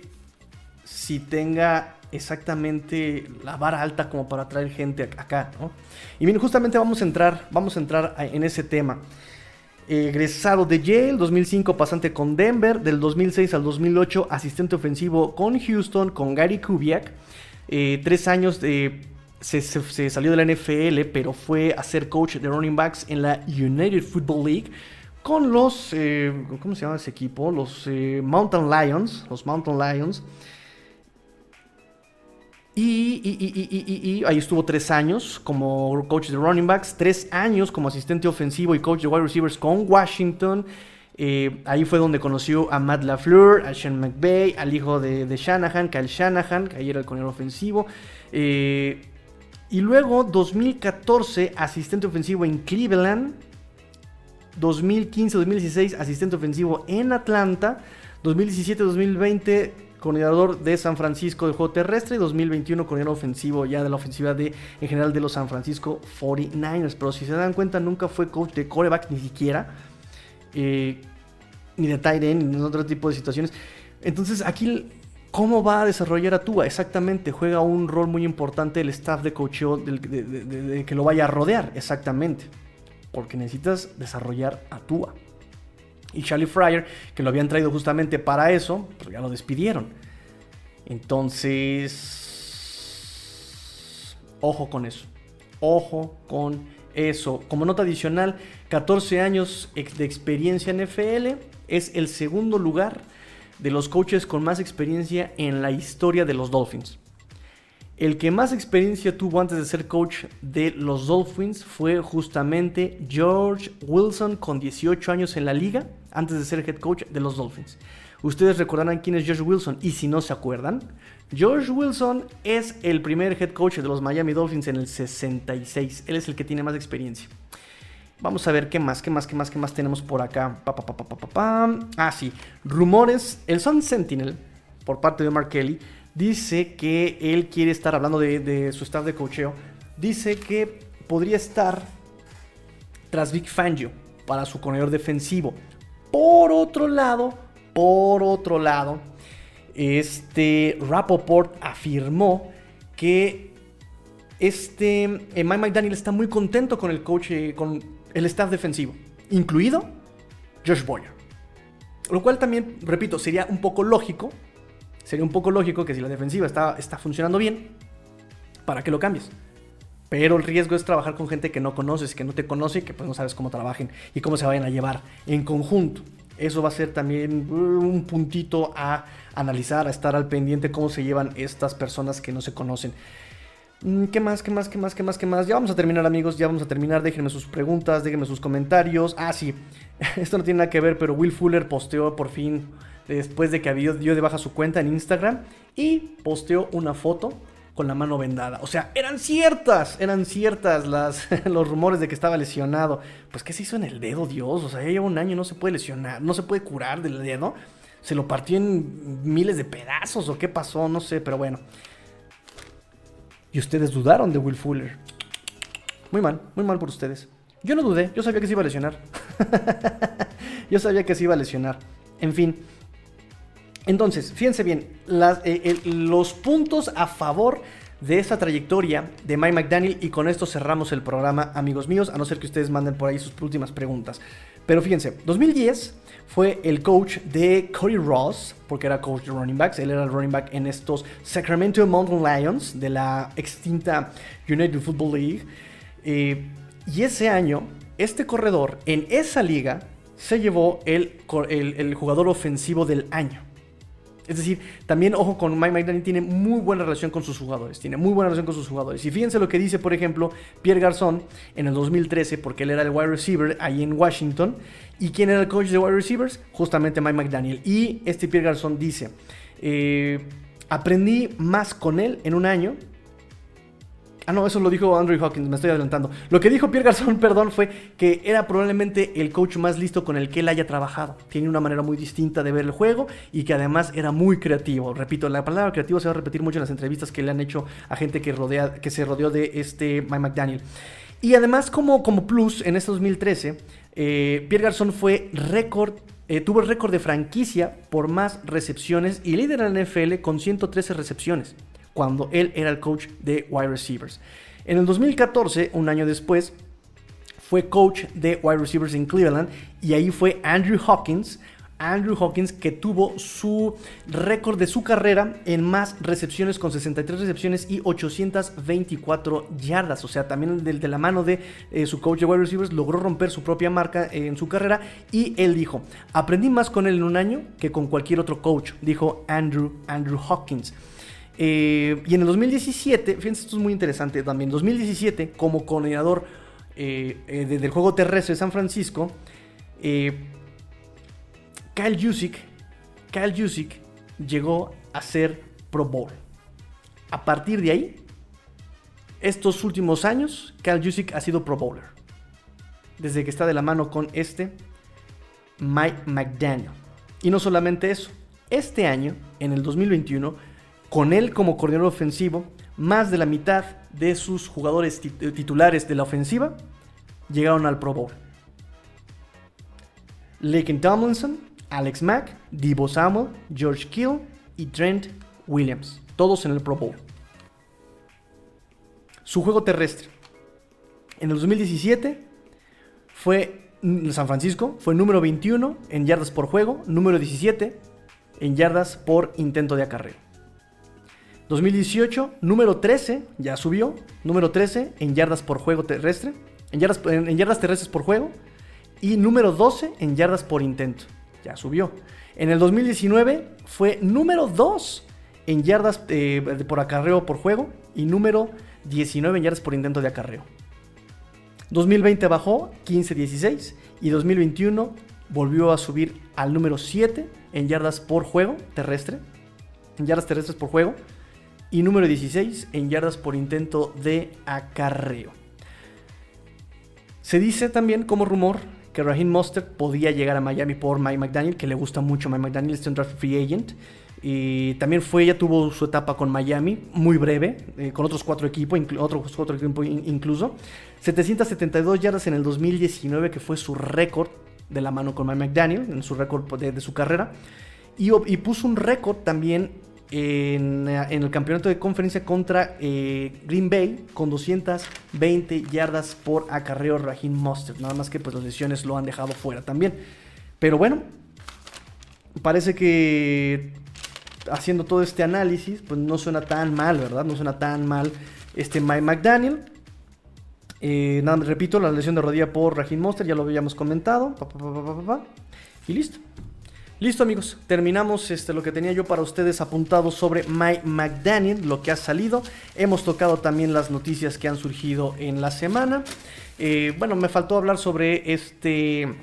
si tenga exactamente la vara alta como para traer gente acá, ¿no? Y bien, justamente vamos a entrar, vamos a entrar en ese tema. Egresado de Yale, 2005 pasante con Denver, del 2006 al 2008 asistente ofensivo con Houston, con Gary Kubiak. Eh, tres años de, se, salió de la NFL, pero fue a ser coach de running backs en la United Football League con los, eh, ¿cómo se llama ese equipo? Los eh, Mountain Lions, los Mountain Lions. Y, ahí estuvo tres años como coach de running backs, tres años como asistente ofensivo y coach de wide receivers con Washington. Eh, ahí fue donde conoció a Matt LaFleur, a Sean McVay, al hijo de, Shanahan, Kyle Shanahan, que ahí era el coronel ofensivo. Y luego, 2014, asistente ofensivo en Cleveland. 2015-2016, asistente ofensivo en Atlanta. 2017-2020, coordinador de San Francisco de juego terrestre. Y 2021, coordinador ofensivo ya de la ofensiva de, en general de los San Francisco 49ers. Pero si se dan cuenta, nunca fue coach de coreback ni siquiera. Eh, ni de tight end, ni en otro tipo de situaciones. Entonces, aquí, ¿cómo va a desarrollar a Tua? Exactamente, juega un rol muy importante el staff de coacheo de, que lo vaya a rodear, exactamente. Porque necesitas desarrollar a Tua. Y Charlie Fryer, que lo habían traído justamente para eso, pues ya lo despidieron. Entonces, ojo con eso. Ojo con eso. Como nota adicional, 14 años de experiencia en FL. Es el segundo lugar de los coaches con más experiencia en la historia de los Dolphins. El que más experiencia tuvo antes de ser coach de los Dolphins fue justamente George Wilson con 18 años en la liga antes de ser head coach de los Dolphins. Ustedes recordarán quién es George Wilson y si no se acuerdan, George Wilson es el primer head coach de los Miami Dolphins en el 66. Él es el que tiene más experiencia. Vamos a ver qué más, qué más, qué más, qué más tenemos por acá. ah, sí. Rumores. El Sun Sentinel, por parte de Mark Kelly, dice que él quiere estar hablando de, su staff de cocheo. Dice que podría estar tras Vic Fangio para su corredor defensivo. Por otro lado, por otro lado, este Rapoport afirmó que este Mike McDaniel está muy contento con el coach, eh, con el staff defensivo, incluido Josh Boyer. Lo cual también, repito, sería un poco lógico. Sería un poco lógico que si la defensiva está, está funcionando bien, ¿para qué lo cambies? Pero el riesgo es trabajar con gente que no conoces, que no te conoce y que pues no sabes cómo trabajen y cómo se vayan a llevar en conjunto. Eso va a ser también uh, un puntito a analizar, a estar al pendiente cómo se llevan estas personas que no se conocen. Mm, ¿Qué más? ¿Qué más? ¿Qué más? ¿Qué más? ¿Qué más? Ya vamos a terminar, amigos. Ya vamos a terminar. Déjenme sus preguntas, déjenme sus comentarios. Ah, sí. [LAUGHS] Esto no tiene nada que ver, pero Will Fuller posteó por fin, después de que había dio de baja su cuenta en Instagram, y posteó una foto con la mano vendada. O sea, eran ciertas, eran ciertas las, [LAUGHS] los rumores de que estaba lesionado. Pues, ¿qué se hizo en el dedo, Dios? O sea, ya lleva un año, no se puede lesionar, no se puede curar del dedo. Se lo partió en miles de pedazos o qué pasó, no sé, pero bueno. Y ustedes dudaron de Will Fuller. Muy mal, muy mal por ustedes. Yo no dudé, yo sabía que se iba a lesionar. [LAUGHS] yo sabía que se iba a lesionar. En fin, entonces, fíjense bien, eh, los puntos a favor de esta trayectoria de Mike McDaniel y con esto cerramos el programa, amigos míos, a no ser que ustedes manden por ahí sus últimas preguntas. Pero fíjense, 2010 fue el coach de Cody Ross, porque era coach de running backs, él era el running back en estos Sacramento Mountain Lions de la extinta United Football League. Eh, y ese año, este corredor en esa liga se llevó el, el jugador ofensivo del año. Es decir, también, ojo con Mike McDaniel, tiene muy buena relación con sus jugadores. Tiene muy buena relación con sus jugadores. Y fíjense lo que dice, por ejemplo, Pierre Garzón en el 2013, porque él era el wide receiver ahí en Washington. ¿Y quién era el coach de wide receivers? Justamente Mike McDaniel. Y este Pierre Garzón dice: eh, Aprendí más con él en un año Ah, no, eso lo dijo Andrew Hawkins, me estoy adelantando. Lo que dijo Pierre Garzón, [LAUGHS] perdón, fue que era probablemente el coach más listo con el que él haya trabajado. Tiene una manera muy distinta de ver el juego y que además era muy creativo. Repito, la palabra creativo se va a repetir mucho en las entrevistas que le han hecho a gente que, rodea, que se rodeó de este Mike McDaniel. Y además, como, como plus, en este 2013, eh, Pierre Garzón fue récord eh, tuvo el récord de franquicia por más recepciones y líder en la NFL con 113 recepciones cuando él era el coach de wide receivers. En el 2014, un año después, fue coach de wide receivers en Cleveland y ahí fue Andrew Hawkins, Andrew Hawkins, que tuvo su récord de su carrera en más recepciones con 63 recepciones y 824 yardas. O sea, también de, de la mano de eh, su coach de wide receivers logró romper su propia marca en su carrera. Y él dijo, aprendí más con él en un año que con cualquier otro coach, dijo Andrew, Andrew Hawkins. Eh, y en el 2017, fíjense, esto es muy interesante también, en 2017, como coordinador eh, del juego terrestre de San Francisco, Kyle Jusic, Kyle llegó a ser Pro Bowl. A partir de ahí, estos últimos años, Kyle Jusic ha sido Pro Bowler. Desde que está de la mano con este Mike McDaniel. Y no solamente eso, este año, en el 2021, con él como coordinador ofensivo, más de la mitad de sus jugadores titulares de la ofensiva llegaron al Pro Bowl. Laken Tomlinson, Alex Mack, Debo Samuel, George Kill y Trent Williams, todos en el Pro Bowl. Su juego terrestre. En el 2017 fue San Francisco, fue número 21 en yardas por juego, número 17 en yardas por intento de acarreo. 2018, número 13, ya subió, número 13 en yardas por juego terrestre, en yardas, en yardas terrestres por juego, y número 12 en yardas por intento ya subió. En el 2019 fue número 2 en yardas eh, por acarreo por juego y número 19 en yardas por intento de acarreo. 2020 bajó 15-16 y 2021 volvió a subir al número 7 en yardas por juego terrestre, en yardas terrestres por juego y número 16 en yardas por intento de acarreo. Se dice también como rumor que Raheem Mostert podía llegar a Miami por Mike McDaniel, que le gusta mucho Mike McDaniel, es un draft free agent. Y también fue, ella tuvo su etapa con Miami, muy breve, eh, con otros cuatro equipos, otros cuatro equipos incluso. 772 yardas en el 2019, que fue su récord de la mano con Mike McDaniel, en su récord de, su carrera. Y, y puso un récord también en, el campeonato de conferencia contra eh, Green Bay con 220 yardas por acarreo Raheem Mostert. Nada más que pues las lesiones lo han dejado fuera también. Pero bueno, parece que haciendo todo este análisis, pues no suena tan mal, ¿verdad? No suena tan mal este Mike McDaniel. Eh, nada, repito, la lesión de rodilla por Raheem Mostert, ya lo habíamos comentado. y listo. Listo amigos, terminamos este, lo que tenía yo para ustedes apuntado sobre Mike McDaniel, lo que ha salido. Hemos tocado también las noticias que han surgido en la semana. Eh, bueno, me faltó hablar sobre este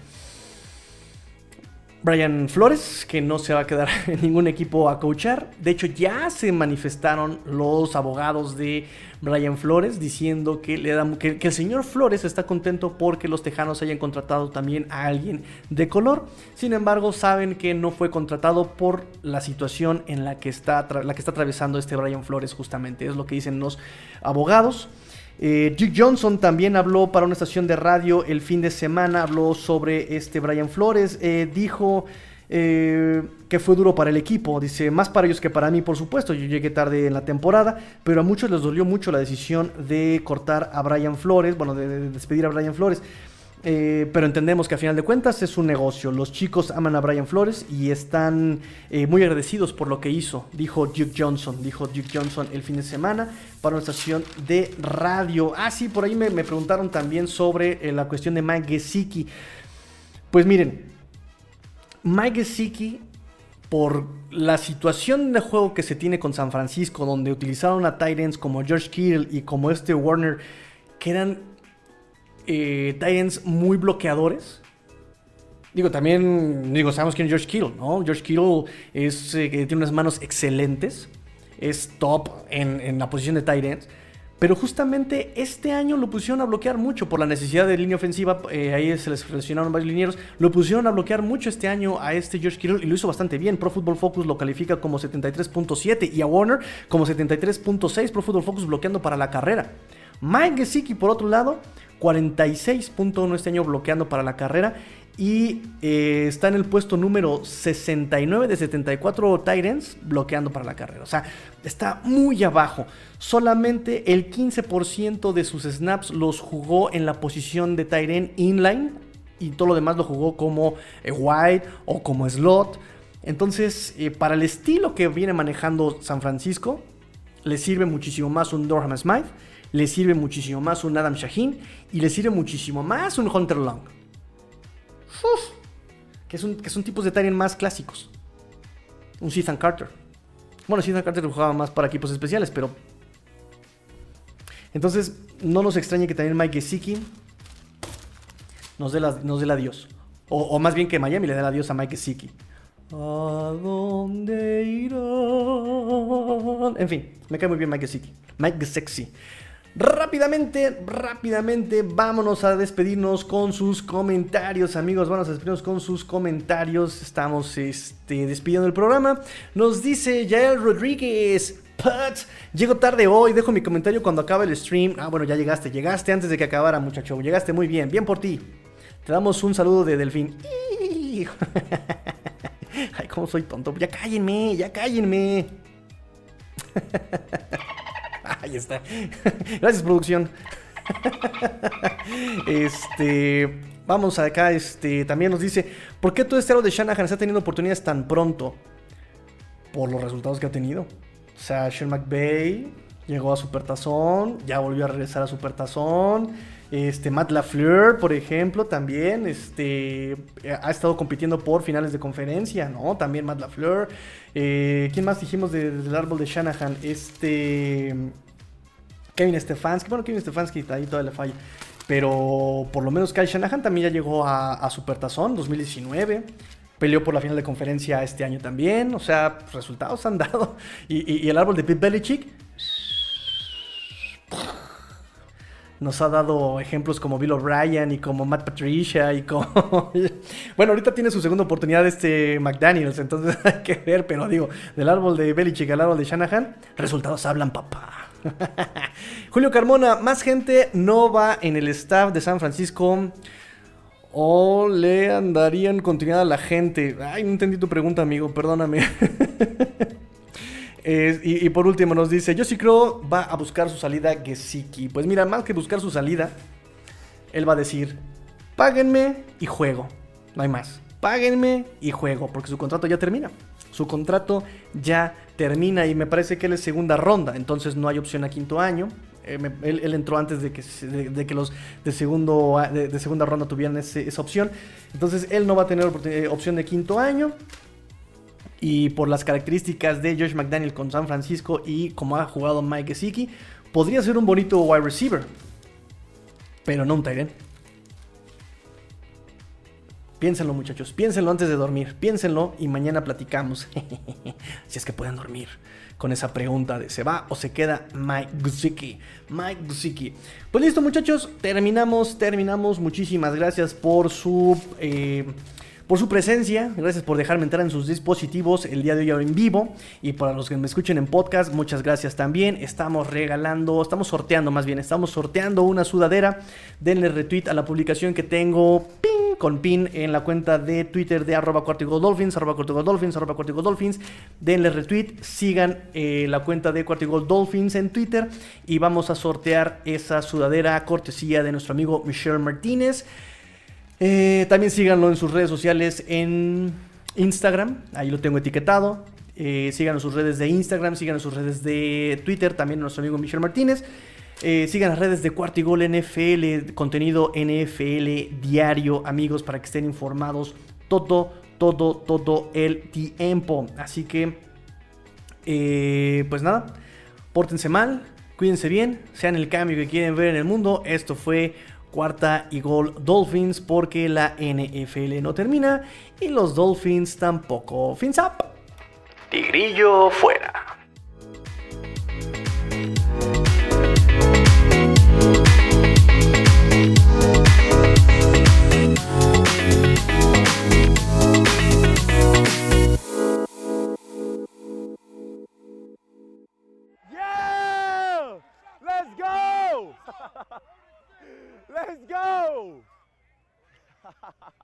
Brian Flores, que no se va a quedar [LAUGHS] en ningún equipo a coachar. De hecho, ya se manifestaron los abogados de Brian Flores diciendo que, el señor Flores está contento porque los tejanos hayan contratado también a alguien de color. Sin embargo, saben que no fue contratado por la situación en la que está, la que está atravesando este Brian Flores, justamente. Es lo que dicen los abogados. Eh, Johnson también habló para una estación de radio el fin de semana, habló sobre este Brian Flores, eh, dijo eh, que fue duro para el equipo, dice, más para ellos que para mí, por supuesto, yo llegué tarde en la temporada, pero a muchos les dolió mucho la decisión de cortar a Brian Flores, bueno, de despedir a Brian Flores. Eh, pero entendemos que a final de cuentas es un negocio. Los chicos aman a Brian Flores y están eh, muy agradecidos por lo que hizo, dijo Duke Johnson. Dijo Duke Johnson el fin de semana para una estación de radio. Ah, sí, por ahí me, preguntaron también sobre eh, la cuestión de Mike Gesicki. Pues miren, Mike Gesicki, por la situación de juego que se tiene con San Francisco, donde utilizaron a Titans como George Kittle y como este Warner, que eran eh, Titans muy bloqueadores. Digo, también, digo, sabemos quién es George Kittle, ¿no? George Kittle es, eh, tiene unas manos excelentes, es top en, la posición de Titans. Pero justamente este año lo pusieron a bloquear mucho por la necesidad de línea ofensiva. Eh, ahí se les presionaron varios linieros. Lo pusieron a bloquear mucho este año a este George Kittle y lo hizo bastante bien. Pro Football Focus lo califica como 73.7 y a Warner como 73.6. Pro Football Focus bloqueando para la carrera. Mike Gesicki, por otro lado, 46.1 este año bloqueando para la carrera Y eh, está en el puesto número 69 de 74 Tyrants bloqueando para la carrera. O sea, está muy abajo. Solamente el 15% de sus snaps los jugó en la posición de Tyrant inline. Y todo lo demás lo jugó como eh, wide o como slot. Entonces, eh, para el estilo que viene manejando San Francisco, le sirve muchísimo más un Durham Smythe, le sirve muchísimo más un Adam Shaheen y le sirve muchísimo más un Hunter Long. que, son, que son tipos de Tyrant más clásicos. Un Ethan Carter. Bueno, Ethan Carter jugaba más para equipos especiales, pero. Entonces, no nos extrañe que también Mike Gesicki nos dé, la, nos el adiós. O, más bien que Miami le dé el adiós a Mike Gesicki. ¿A dónde? En fin, me cae muy bien Mike Gesicki. Mike Sexy. Rápidamente, rápidamente, vámonos a despedirnos con sus comentarios, amigos. Vamos a despedirnos con sus comentarios. Estamos este, despidiendo el programa. Nos dice Yael Rodríguez. Llego tarde hoy, dejo mi comentario cuando acabe el stream. Ah, bueno, ya llegaste, llegaste antes de que acabara, muchacho. Llegaste muy bien, bien por ti. Te damos un saludo de Delfín. [LAUGHS] Ay, cómo soy tonto. Ya cállenme, ya cállenme. [LAUGHS] [LAUGHS] Ahí está. [LAUGHS] Gracias, producción. [LAUGHS] Este. Vamos acá, este. También nos dice. ¿Por qué todo este aro de Shanahan está teniendo oportunidades tan pronto? Por los resultados que ha tenido. O sea, Sean McVay llegó a Supertazón. Ya volvió a regresar a Supertazón. Este, Matt LaFleur, por ejemplo, también este, ha estado compitiendo por finales de conferencia, ¿no? También Matt LaFleur. Eh, ¿Quién más dijimos del árbol de Shanahan? Este. Kevin Stefanski. Bueno, Kevin Stefanski ahí todavía le falla. Pero por lo menos Kyle Shanahan también ya llegó a, a Supertazón 2019. Peleó por la final de conferencia este año también. O sea, resultados han dado. [LAUGHS] Y, y el árbol de Pete Belichick nos ha dado ejemplos como Bill O'Brien y como Matt Patricia y como... [LAUGHS] bueno, ahorita tiene su segunda oportunidad este McDaniels, entonces [LAUGHS] hay que ver, pero digo, del árbol de Belichick al árbol de Shanahan, resultados hablan, papá. [LAUGHS] Julio Carmona, más gente no va en el staff de San Francisco o le andarían continuidad a la gente. Ay, no entendí tu pregunta, amigo, perdóname. [LAUGHS] y, por último nos dice, yo sí creo va a buscar su salida Gesicki. Pues mira, más que buscar su salida, él va a decir, páguenme y juego. No hay más. Páguenme y juego, porque su contrato ya termina. Su contrato ya termina y me parece que él es segunda ronda, entonces no hay opción a quinto año. Eh, él, entró antes de que, de, que los de, de, segunda ronda tuvieran esa opción. Entonces él no va a tener eh, opción de quinto año. Y por las características de Josh McDaniel con San Francisco y como ha jugado Mike Gesicki, podría ser un bonito wide receiver. Pero no un tight Piénsenlo muchachos, piénsenlo antes de dormir, piénsenlo y mañana platicamos. [LAUGHS] si es que pueden dormir con esa pregunta de ¿se va o se queda Mike Gesicki? Mike Gesicki. Pues listo muchachos, terminamos, terminamos. Muchísimas gracias por su... Eh, por su presencia, gracias por dejarme entrar en sus dispositivos el día de hoy en vivo y para los que me escuchen en podcast, muchas gracias también. Estamos regalando, estamos sorteando más bien, estamos sorteando una sudadera. Denle retweet a la publicación que tengo pin, con pin en la cuenta de Twitter de arroba dolphins, arroba dolphins, arroba dolphins. Denle retweet, sigan eh, la cuenta de cuartigol dolphins en Twitter y vamos a sortear esa sudadera cortesía de nuestro amigo Michelle Martínez. Eh, también síganlo en sus redes sociales en Instagram, ahí lo tengo etiquetado. Eh, sigan en sus redes de Instagram, sigan en sus redes de Twitter, también nuestro amigo Michel Martínez. Eh, sigan las redes de Cuartigol NFL, contenido NFL diario, amigos, para que estén informados todo, todo, todo el tiempo. Así que, pues nada, pórtense mal, cuídense bien, sean el cambio que quieren ver en el mundo. Esto fue Cuarta y gol Dolphins porque la NFL no termina y los Dolphins tampoco. Fins up. Tigrillo fuera. [LAUGHS] Let's go! [LAUGHS]